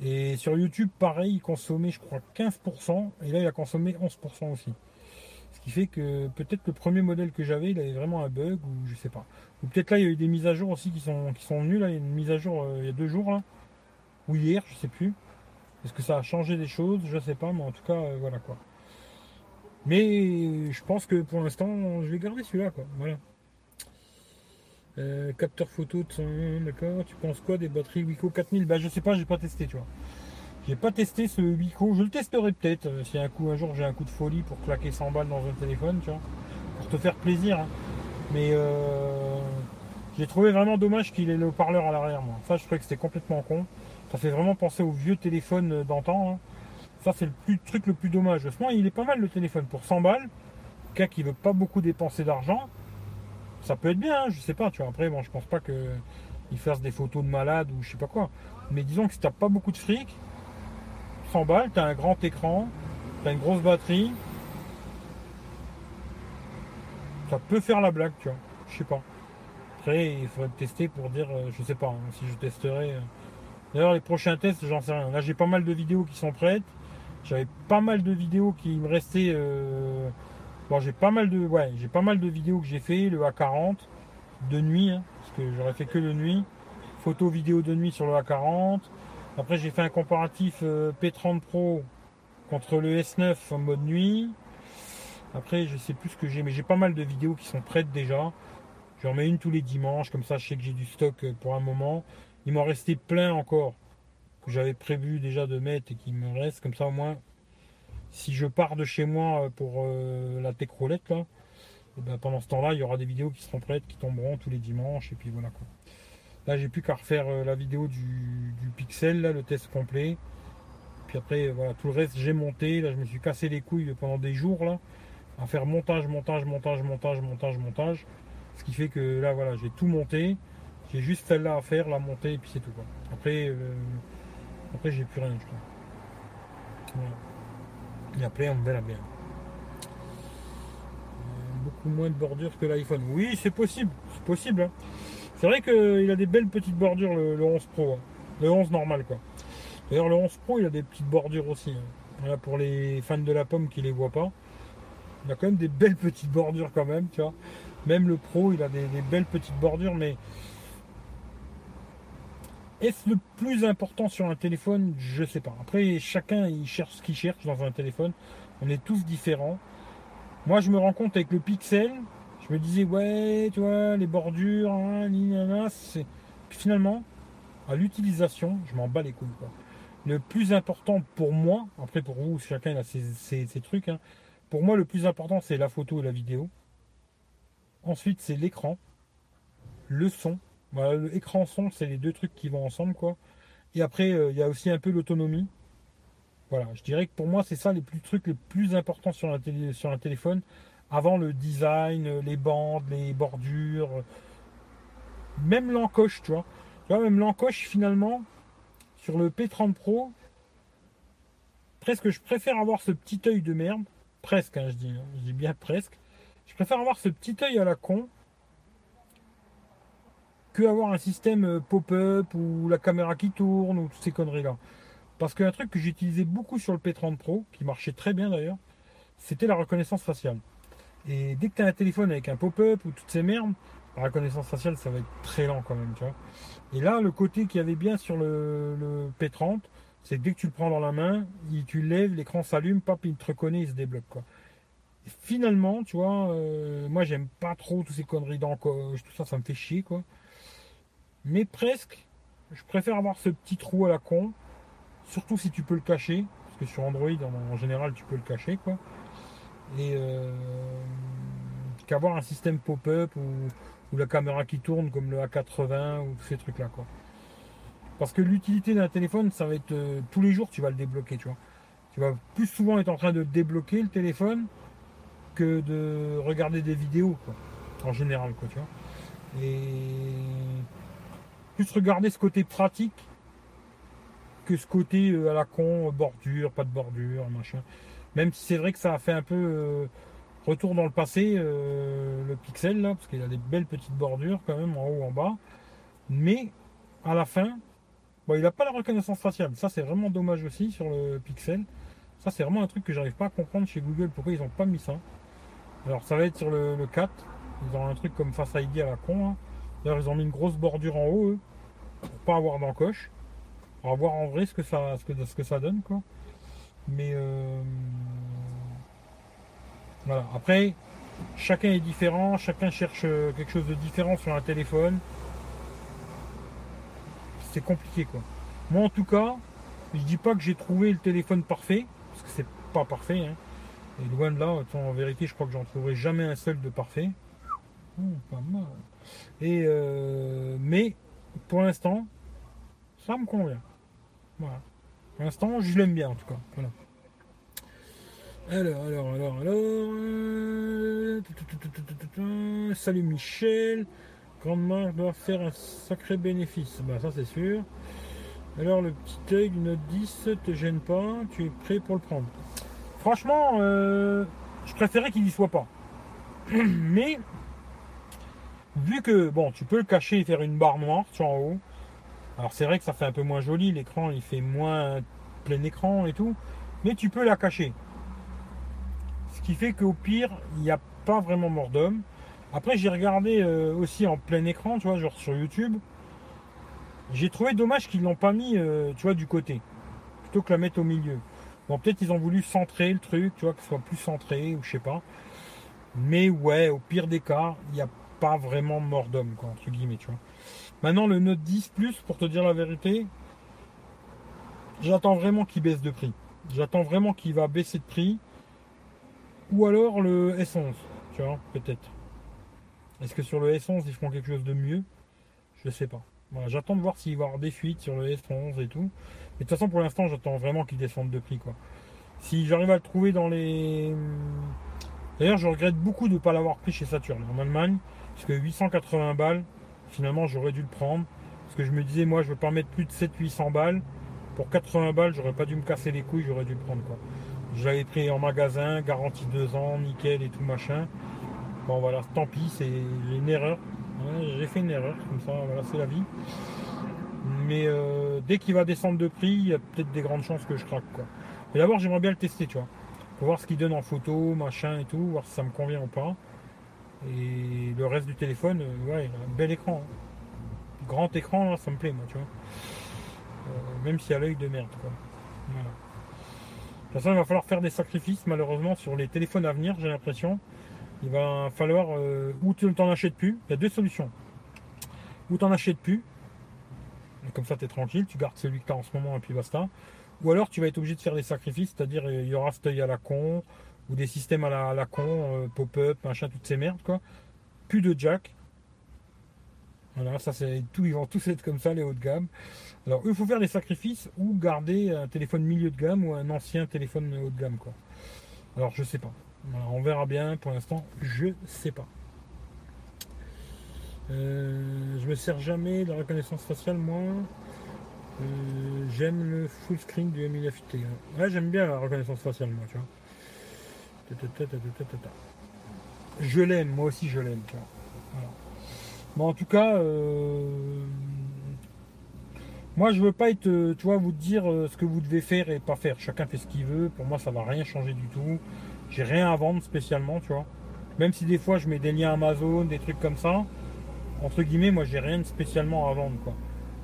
Et sur YouTube, pareil, il consommait je crois 15%, et là il a consommé 11% aussi. Qui fait que peut-être le premier modèle que j'avais, il avait vraiment un bug, ou je sais pas. Ou peut-être là il y a eu des mises à jour aussi qui sont, qui sont venues, là, il y a une mise à jour euh, il y a deux jours là, ou hier, je sais plus. Est-ce que ça a changé des choses? Je sais pas, mais en tout cas, euh, voilà quoi. Mais je pense que pour l'instant, je vais garder celui-là, quoi. Voilà. Euh, capteur photo de. D'accord. Tu penses quoi des batteries Wico 4000 Bah, je sais pas, j'ai pas testé, tu vois. J'ai pas testé ce Wico. Je le testerai peut-être euh, si un coup, un jour, j'ai un coup de folie pour claquer 100 balles dans un téléphone, tu vois. Pour te faire plaisir. hein. Mais euh, j'ai trouvé vraiment dommage qu'il ait le haut-parleur à l'arrière, moi. Ça, je trouvais que c'était complètement con. Ça fait vraiment penser aux vieux téléphones euh, d'antan. hein. Ça, c'est le truc le plus dommage. Justement, il est pas mal le téléphone. Pour 100 balles, quelqu'un qui veut pas beaucoup dépenser d'argent, ça peut être bien, hein, je sais pas. Tu vois, après, bon, je pense pas qu'il fasse des photos de malade ou je sais pas quoi. Mais disons que si t'as pas beaucoup de fric, 100 balles, t'as un grand écran, t'as une grosse batterie, ça peut faire la blague, tu vois. Je sais pas. Après, il faudrait tester pour dire, euh, je sais pas, hein, si je testerai. euh. D'ailleurs, les prochains tests, j'en sais rien. Là, j'ai pas mal de vidéos qui sont prêtes. J'avais pas mal de vidéos qui me restaient. euh, Bon, j'ai pas mal de, ouais, j'ai pas mal de vidéos que j'ai fait, le A40 de nuit, hein, parce que j'aurais fait que de nuit. Photo, vidéo de nuit sur le A40. Après, j'ai fait un comparatif euh, P30 Pro contre le S9 en mode nuit. Après, je sais plus ce que j'ai, mais j'ai pas mal de vidéos qui sont prêtes déjà. J'en mets une tous les dimanches, comme ça, je sais que j'ai du stock euh, pour un moment. Il m'en restait plein encore que j'avais prévu déjà de mettre et qui me reste comme ça au moins si je pars de chez moi euh, pour la Techrolette là et ben pendant ce temps-là il y aura des vidéos qui seront prêtes qui tomberont tous les dimanches et puis voilà quoi là j'ai plus qu'à refaire euh, la vidéo du, pixel là le test complet puis après euh, voilà tout le reste j'ai monté là je me suis cassé les couilles pendant des jours là à faire montage montage montage montage montage montage ce qui fait que là voilà j'ai tout monté j'ai juste celle-là à faire la monter et puis c'est tout après euh, après j'ai plus rien je crois voilà. Et après, on verra bien. Beaucoup moins de bordures que l'iPhone. Oui, c'est possible. C'est possible. hein. C'est vrai qu'il a des belles petites bordures, le, le 11 Pro. hein. Le 11 normal quoi. D'ailleurs le 11 Pro il a des petites bordures aussi. hein. Voilà pour les fans de la pomme qui les voient pas. Il a quand même des belles petites bordures quand même, tu. Même le Pro il a des, des belles petites bordures, mais est-ce le plus important sur un téléphone? Je sais pas. Après, chacun il cherche ce qu'il cherche dans un téléphone. On est tous différents. Moi, je me rends compte avec le Pixel, je me disais ouais, tu vois, les bordures, hein, c'est finalement, à l'utilisation, je m'en bats les couilles. quoi. Le plus important pour moi, après pour vous, chacun a ses, trucs. hein. Pour moi, le plus important, c'est la photo et la vidéo. Ensuite, c'est l'écran, le son. Voilà, le écran son, c'est les deux trucs qui vont ensemble, quoi. Et après, euh, il y a aussi un peu l'autonomie. Voilà, je dirais que pour moi, c'est ça les plus trucs les plus importants sur télé- sur un téléphone. Avant le design, les bandes, les bordures, même l'encoche, tu vois. Tu vois, même l'encoche, finalement, sur le P30 Pro, presque je préfère avoir ce petit œil de merde. Presque, hein, je dis, hein, je dis bien presque. Je préfère avoir ce petit œil à la con que avoir un système euh, pop-up ou la caméra qui tourne ou toutes ces conneries-là. Parce qu'un truc que j'utilisais beaucoup sur le P30 Pro, qui marchait très bien d'ailleurs, c'était la reconnaissance faciale. Et dès que tu as un téléphone avec un pop-up ou toutes ces merdes, la reconnaissance faciale, ça va être très lent quand même, tu vois. Et là, le côté qu'il y avait bien sur le, le P30, c'est que dès que tu le prends dans la main, il, tu lèves, l'écran s'allume, pap, il te reconnaît, il se débloque, finalement, tu vois, euh, moi j'aime pas trop toutes ces conneries d'encoche, tout ça, ça me fait chier, quoi. Mais presque, je préfère avoir ce petit trou à la con, surtout si tu peux le cacher, parce que sur Android, en, en général, tu peux le cacher, quoi. Et euh, qu'avoir un système pop-up ou, la caméra qui tourne comme le A80 ou ces trucs-là, quoi. Parce que l'utilité d'un téléphone, ça va être euh, tous les jours, tu vas le débloquer, tu vois. Tu vas plus souvent être en train de débloquer le téléphone que de regarder des vidéos, quoi. En général, quoi, tu vois. Et plus regarder ce côté pratique que ce côté euh, à la con, bordure, pas de bordure, machin. Même si c'est vrai que ça a fait un peu euh, retour dans le passé, euh, le pixel là, parce qu'il a des belles petites bordures quand même en haut, en bas. Mais à la fin, bon, il n'a pas la reconnaissance faciale. Ça c'est vraiment dommage aussi sur le pixel. Ça c'est vraiment un truc que j'arrive pas à comprendre chez Google pourquoi ils n'ont pas mis ça. Alors ça va être sur le, le 4. Ils ont un truc comme Face ID à la con. hein. D'ailleurs ils ont mis une grosse bordure en haut eux, pour pas avoir d'encoche. On va voir en vrai ce que ça, ce que, ce que ça donne quoi. Mais euh, voilà. Après, chacun est différent, chacun cherche euh, quelque chose de différent sur un téléphone. C'est compliqué quoi. Moi en tout cas, je dis pas que j'ai trouvé le téléphone parfait, parce que c'est pas parfait. hein. Et loin de là, en vérité, je crois que j'en trouverai jamais un seul de parfait. Pas mal. Et euh, mais pour l'instant, ça me convient. Voilà. Pour l'instant, je l'aime bien en tout cas. Alors, alors, alors, alors. euh, Salut Michel. Grande marque doit faire un sacré bénéfice. Bah ça c'est sûr. Alors le petit œil du Note 10 te gêne pas, tu es prêt pour le prendre. Franchement, euh, je préférais qu'il n'y soit pas. Mais vu que bon, tu peux le cacher et faire une barre noire sur en haut. Alors c'est vrai que ça fait un peu moins joli, l'écran il fait moins plein écran et tout, mais tu peux la cacher. Ce qui fait qu'au pire, il n'y a pas vraiment mort d'homme. Après j'ai regardé euh, aussi en plein écran, tu vois, genre sur YouTube. J'ai trouvé dommage qu'ils l'ont pas mis, euh, tu vois, du côté, plutôt que la mettre au milieu. Bon, peut-être ils ont voulu centrer le truc, tu vois, que ce soit plus centré ou je sais pas. Mais ouais, au pire des cas, il n'y a pas vraiment mort d'homme, quoi, entre guillemets, tu vois. Maintenant, le Note 10 Plus, pour te dire la vérité, j'attends vraiment qu'il baisse de prix. J'attends vraiment qu'il va baisser de prix. Ou alors le S11, tu vois, peut-être. Est-ce que sur le S11, ils feront quelque chose de mieux? Je sais pas. J'attends de voir s'il va y avoir des fuites sur le S11 et tout. Mais de toute façon, pour l'instant, j'attends vraiment qu'il descende de prix, quoi. Si j'arrive à le trouver dans les... D'ailleurs, je regrette beaucoup de ne pas l'avoir pris chez Saturn en Allemagne, parce que 880 balles, finalement, j'aurais dû le prendre. Parce que je me disais, moi, je veux pas mettre plus de 700-800 balles. Pour 80 balles, j'aurais pas dû me casser les couilles, j'aurais dû le prendre, quoi. Je l'avais pris en magasin, garantie 2 ans, nickel et tout machin. Bon, voilà, tant pis, c'est une erreur. J'ai fait une erreur, comme ça, voilà, c'est la vie. Mais euh, dès qu'il va descendre de prix, il y a peut-être des grandes chances que je craque. Quoi. Mais d'abord, j'aimerais bien le tester, tu vois. Pour voir ce qu'il donne en photo, machin et tout, voir si ça me convient ou pas. Et le reste du téléphone, euh, ouais, il a un bel écran. hein. Grand écran, là, ça me plaît, moi, tu vois. Euh, même y a l'œil de merde, quoi. De toute façon, il va falloir faire des sacrifices, malheureusement, sur les téléphones à venir, j'ai l'impression. Il va falloir, euh, ou tu t'en achètes plus, il y a deux solutions. Ou t'en achètes plus, comme ça tu es tranquille, tu gardes celui que tu as en ce moment et puis basta. Ou alors tu vas être obligé de faire des sacrifices, c'est-à-dire il y aura cet œil à la con, ou des systèmes à la, con, euh, pop-up, machin, toutes ces merdes quoi. Plus de jack. Voilà, ça c'est tout, ils vont tous être comme ça, les hauts de gamme. Alors il faut faire des sacrifices ou garder un téléphone milieu de gamme ou un ancien téléphone haut de gamme quoi. Alors je sais pas. On verra bien. Pour l'instant, je sais pas. Euh, je me sers jamais de la reconnaissance faciale, moi. Euh, j'aime le full screen du M9 FT. Ouais, j'aime bien la reconnaissance faciale, moi, tu vois. Ta, ta, ta, ta, ta, ta, ta. Je l'aime, moi aussi je l'aime. Bon, en tout cas, euh, moi je veux pas être, euh, tu vous dire euh, ce que vous devez faire et pas faire. Chacun fait ce qu'il veut. Pour moi, ça va rien changer du tout. J'ai rien à vendre spécialement, tu vois. Même si des fois je mets des liens Amazon, des trucs comme ça, entre guillemets, moi j'ai rien spécialement à vendre.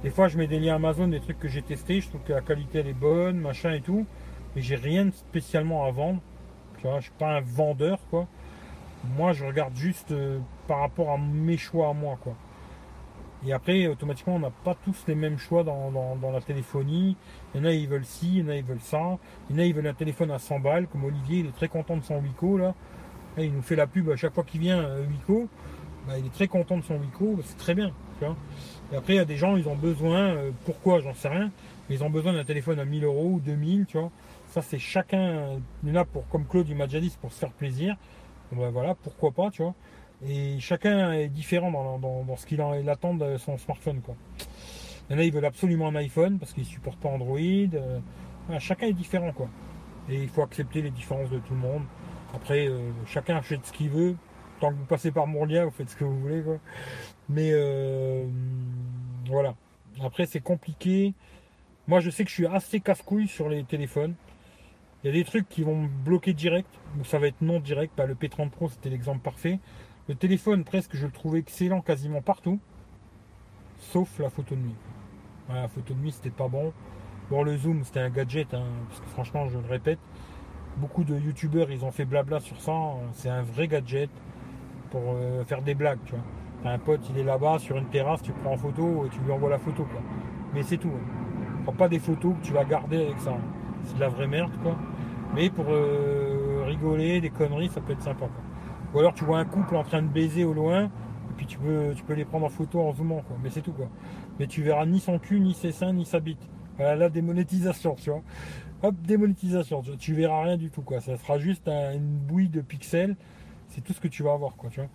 Des fois je mets des liens Amazon, des trucs que j'ai testés, je trouve que la qualité est bonne, machin et tout, mais j'ai rien spécialement à vendre. Tu vois, suis pas un vendeur, quoi. Moi, je regarde juste euh, par rapport à mes choix à moi, quoi. Et après, automatiquement, on n'a pas tous les mêmes choix dans, la téléphonie. Il y en a, ils veulent ci, il y en a, ils veulent ça. Il y en a, ils veulent un téléphone à 100 balles, comme Olivier, il est très content de son Wico. Là, il nous fait la pub à chaque fois qu'il vient, euh, Wico. Bah, il est très content de son Wico, bah, c'est très bien. Et après, il y a des gens, ils ont besoin, euh, pourquoi, j'en sais rien, mais ils ont besoin d'un téléphone à 1000 euros ou 2000, tu vois. Ça, c'est chacun, a pour, comme Claude, il m'a déjà dit, pour se faire plaisir. Bah, voilà, pourquoi pas, tu vois. Et chacun est différent dans, dans- dans ce qu'il en- il attend de son smartphone, quoi. Il y en a, ils veulent absolument un iPhone parce qu'ils supportent pas Android. euh, chacun est différent, quoi. Et il faut accepter les différences de tout le monde. Après, euh, chacun achète ce qu'il veut. Tant que vous passez par mon vous faites ce que vous voulez, quoi. Mais euh, voilà. Après, c'est compliqué. Moi, je sais que je suis assez casse-couille sur les téléphones. Il y a des trucs qui vont bloquer direct, ou ça va être non direct. Bah, le P30 Pro, c'était l'exemple parfait. Le téléphone, presque, je le trouve excellent quasiment partout, sauf la photo de nuit. La photo de nuit, c'était pas bon. Bon, le zoom, c'était un gadget, hein, parce que franchement, je le répète, beaucoup de youtubeurs, ils ont fait blabla sur ça. hein. C'est un vrai gadget pour euh, faire des blagues, tu vois. Un pote, il est là-bas sur une terrasse, tu prends en photo et tu lui envoies la photo. Mais c'est tout. hein. Prends pas des photos que tu vas garder avec ça. hein. C'est de la vraie merde, quoi. Mais pour euh, rigoler, des conneries, ça peut être sympa, quoi. Ou alors tu vois un couple en train de baiser au loin, et puis tu peux, tu peux les prendre en photo en zoomant, quoi. Mais c'est tout, quoi. Mais tu verras ni son cul, ni ses seins, ni sa bite. Voilà, la démonétisation, tu vois. Hop, démonétisation. Tu, tu verras rien du tout, quoi. Ça sera juste un- une bouille de pixels. C'est tout ce que tu vas avoir, quoi, tu vois.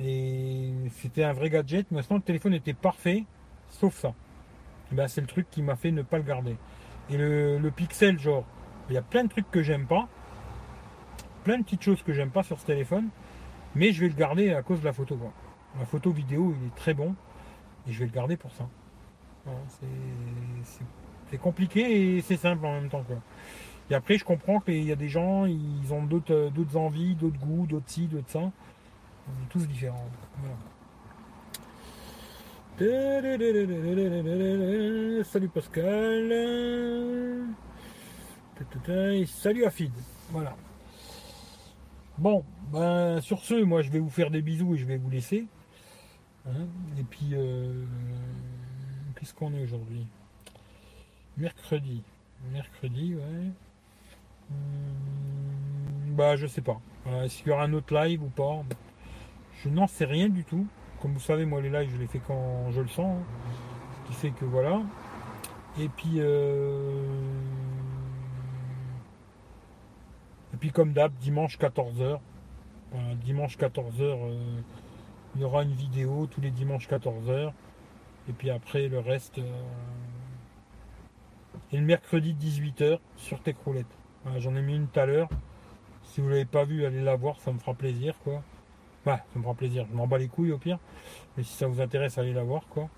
Et c'était un vrai gadget. Mais sinon, le téléphone était parfait, sauf ça. Ben, c'est le truc qui m'a fait ne pas le garder. Et le, pixel, genre, il y a plein de trucs que j'aime pas. Plein de petites choses que j'aime pas sur ce téléphone. Mais je vais le garder à cause de la photo. La photo vidéo, il est très bon. Et je vais le garder pour ça. C'est- compliqué et c'est simple en même temps. Et après, je comprends qu'il y a des gens, ils ont d'autres d'autres envies, d'autres goûts, d'autres ci, d'autres ça. On est tous différents. Voilà. Salut Pascal. Salut Afid. Voilà. Bon, ben sur ce, moi je vais vous faire des bisous et je vais vous laisser. Hein, et puis, euh, qu'est-ce qu'on est aujourd'hui? Mercredi. Mercredi, ouais. Hum, bah, je sais pas. Voilà, Est-ce qu'il y aura un autre live ou pas? Je n'en sais rien du tout. Comme vous savez, moi, les lives, je les fais quand je le sens. hein. Ce qui fait que voilà. Et puis, euh, et puis comme d'hab, dimanche 14h. Voilà, dimanche 14h, il y aura une vidéo tous les dimanches 14h. Et puis après, le reste. euh, Et le mercredi 18h sur Techroulette. Voilà, J'en ai mis une tout à l'heure. Si vous l'avez pas vu, allez la voir, ça me fera plaisir quoi. Ouais, ça me fera plaisir. Je m'en bats les couilles au pire. Mais si ça vous intéresse, allez la voir quoi.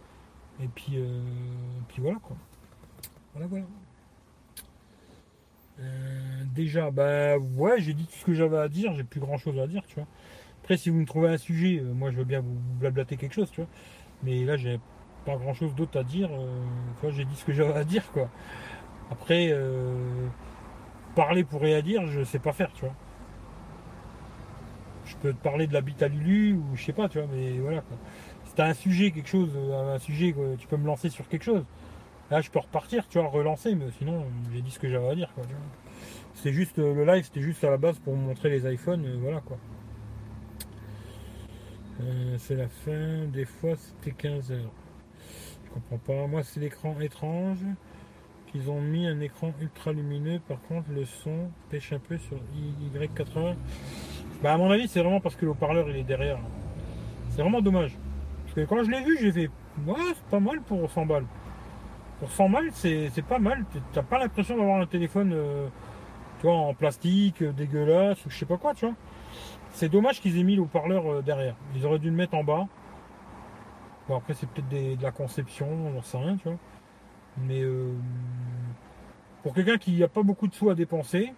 Et puis, euh, puis voilà quoi. Voilà, voilà. Euh, déjà, bah ouais, j'ai dit tout ce que j'avais à dire, j'ai plus grand chose à dire, tu vois. Après, si vous me trouvez un sujet, euh, moi je veux bien vous blablater quelque chose, tu vois. Mais là, j'ai pas grand chose d'autre à dire. j'ai dit ce que j'avais à dire, quoi. Après, parler pour rien dire, je sais pas faire, tu vois. Je peux te parler de à Lulu ou je sais pas, tu vois, mais voilà quoi. Si t'as un sujet, quelque chose, euh, un sujet, quoi, tu peux me lancer sur quelque chose. Là, je peux repartir, tu vois, relancer, mais sinon, j'ai dit ce que j'avais à dire, quoi. C'était juste euh, le live, c'était juste à la base pour montrer les iPhones, euh, voilà quoi. C'est la fin, des fois c'était 15 heures. Je comprends pas. Moi, c'est l'écran étrange qu'ils ont mis un écran ultra lumineux. Par contre, le son pêche un peu sur Y80. Bah, à mon avis, c'est vraiment parce que le haut-parleur il est derrière. C'est vraiment dommage. Parce que quand je l'ai vu, j'ai fait Ouais, c'est pas mal pour 100 balles. Pour 100 balles, c'est pas mal. T'as pas l'impression d'avoir un téléphone euh, en plastique, euh, dégueulasse, ou je sais pas quoi, tu vois. C'est dommage qu'ils aient mis le haut-parleur euh, derrière. Ils auraient dû le mettre en bas. Bon, après, c'est peut-être de la conception, j'en sais rien, tu vois. Mais pour quelqu'un qui n'a pas beaucoup de sous à dépenser,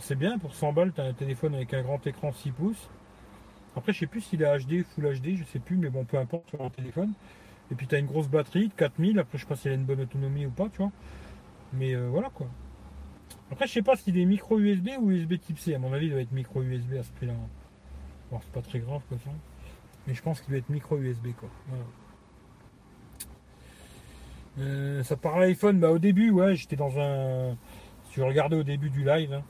c'est bien. Pour 100 balles, tu as un téléphone avec un grand écran 6 pouces. Après, je sais plus s'il est HD, Full HD, je sais plus, mais bon, peu importe sur un téléphone. Et puis, tu as une grosse batterie, 4000. Après, je sais pas si elle a une bonne autonomie ou pas, tu vois. Mais euh, voilà quoi. Après, je sais pas s'il est micro USB ou USB type C. À mon avis, il doit être micro USB à ce prix-là. Bon, c'est pas très grave, de toute façon. Mais je pense qu'il doit être micro USB, quoi. Euh, ça parle iPhone, bah au début, ouais, j'étais dans un. Si tu regardais au début du live, hein,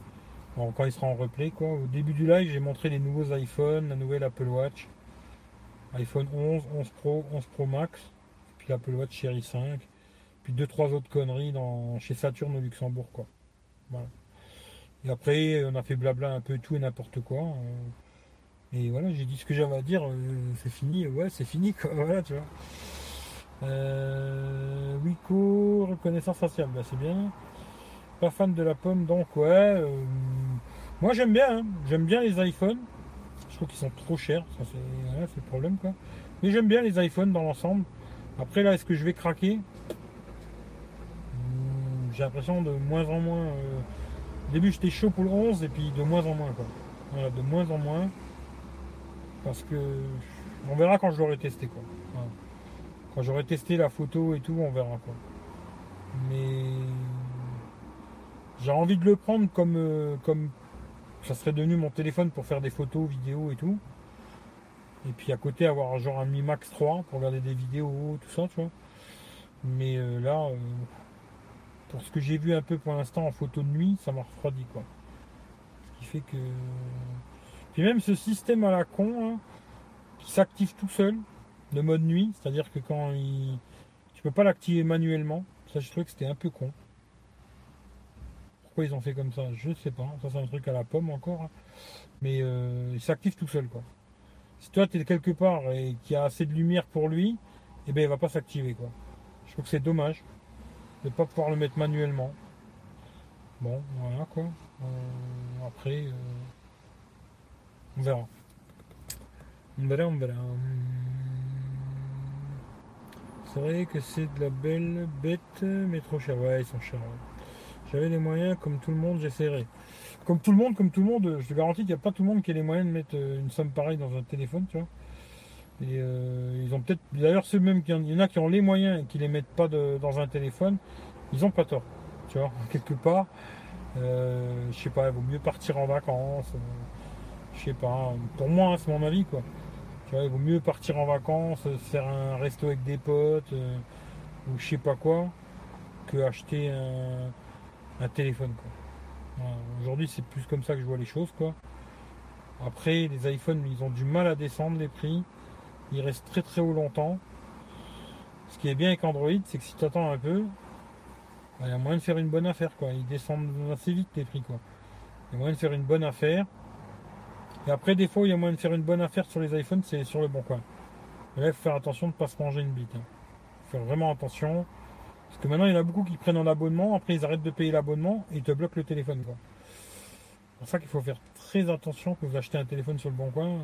bon, quand il sera en replay, quoi, au début du live, j'ai montré les nouveaux iPhones, la nouvelle Apple Watch, iPhone 11, 11 Pro, 11 Pro Max, puis l'Apple Watch Série 5, puis deux trois autres conneries dans, chez Saturn au Luxembourg, quoi. Voilà. Et après, on a fait blabla un peu tout et n'importe quoi. euh, et voilà, j'ai dit ce que j'avais à dire, euh, c'est fini, ouais, c'est fini, quoi, voilà, tu vois. Euh, Wiko, reconnaissance faciale, bah, c'est bien. Pas fan de la pomme, donc ouais. euh, moi j'aime bien, hein. j'aime bien les iPhones. Je trouve qu'ils sont trop chers, ça c'est le problème quoi. Mais j'aime bien les iPhones dans l'ensemble. Après là, est-ce que je vais craquer? Hmm, J'ai l'impression de moins en moins. euh, Au début j'étais chaud pour le 11 et puis de moins en moins quoi. Voilà, de moins en moins. Parce que on verra quand je l'aurai testé quoi. Quand j'aurai testé la photo et tout, on verra quoi. Mais j'ai envie de le prendre comme, euh, comme ça serait devenu mon téléphone pour faire des photos, vidéos et tout. Et puis à côté avoir genre un Mi Max 3 pour regarder des vidéos, tout ça, tu vois. Mais euh, là, euh, pour ce que j'ai vu un peu pour l'instant en photo de nuit, ça m'a refroidi quoi. Ce qui fait que. Puis même ce système à la con, hein, qui s'active tout seul, de mode nuit, c'est-à-dire que quand il. Tu peux pas l'activer manuellement. Ça je trouvais que c'était un peu con. Pourquoi ils ont fait comme ça? Je sais pas. Ça c'est un truc à la pomme encore. Mais euh, il s'active tout seul quoi. Si toi tu es quelque part et qu'il y a assez de lumière pour lui, eh ben il va pas s'activer quoi. Je trouve que c'est dommage de ne pas pouvoir le mettre manuellement. Bon, voilà quoi. Euh, après, euh, on verra. On verra, on verra. C'est vrai que c'est de la belle bête, mais trop cher. Ouais, ils sont chers. J'avais les moyens, comme tout le monde, j'essaierai. Comme tout le monde, comme tout le monde, je te garantis qu'il n'y a pas tout le monde qui a les moyens de mettre euh, une somme pareille dans un téléphone, tu vois. Euh, ils ont peut-être. D'ailleurs, ceux même qui en- il y en a qui ont les moyens et qui les mettent pas dans un téléphone, ils ont pas tort. Tu vois, quelque part. Euh, je sais pas, il vaut mieux partir en vacances. euh, je sais pas. Pour moi, hein, c'est mon avis, quoi. Tu vois, il vaut mieux partir en vacances, faire un resto avec des potes, ou je sais pas quoi, que acheter un, un téléphone. Voilà. Aujourd'hui, c'est plus comme ça que je vois les choses, quoi. Après, les iPhones, ils ont du mal à descendre les prix. Ils restent très très haut longtemps. Ce qui est bien avec Android, c'est que si tu attends un peu, bah, il y a moyen de faire une bonne affaire, quoi. Ils descendent assez vite les prix, quoi. Il y a moyen de faire une bonne affaire. Et après, des fois, il y a moyen de faire une bonne affaire sur les iPhones, c'est sur le bon coin. Mais là, il faut faire attention de ne pas se manger une bite. Il faut faire vraiment attention. Parce que maintenant, il y en a beaucoup qui prennent un abonnement, après ils arrêtent de payer l'abonnement et ils te bloquent le téléphone. quoi. C'est pour ça qu'il faut faire très attention quand vous achetez un téléphone sur le bon coin.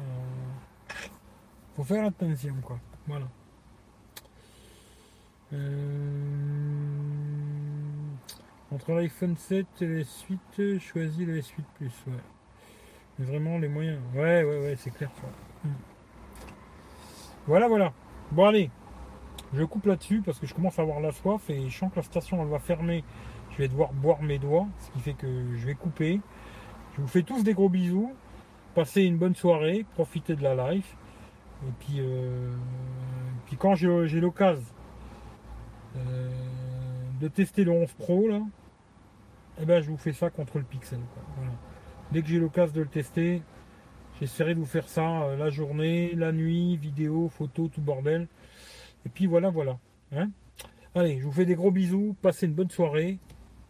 Il faut faire attention, quoi. Voilà. Euh, Entre l'iPhone 7 et les suites, choisis le S8 Plus. Mais vraiment les moyens. Ouais, ouais, ouais, c'est clair. Hmm. Voilà, voilà. Bon, allez. Je coupe là-dessus parce que je commence à avoir la soif et je sens que la station elle va fermer. Je vais devoir boire mes doigts, ce qui fait que je vais couper. Je vous fais tous des gros bisous. Passez une bonne soirée, profitez de la life. Et puis, euh, puis quand j'ai l'occasion euh, de tester le 11 Pro, là, eh ben, je vous fais ça contre le Pixel. Dès que j'ai l'occasion de le tester, j'essaierai de vous faire ça euh, la journée, la nuit, vidéo, photo, tout bordel. Et puis voilà, voilà. Hein Allez, je vous fais des gros bisous, passez une bonne soirée,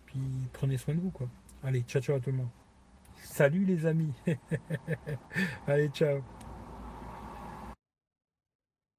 puis prenez soin de vous. quoi. Allez, ciao ciao à tout le monde. Salut les amis. Allez, ciao.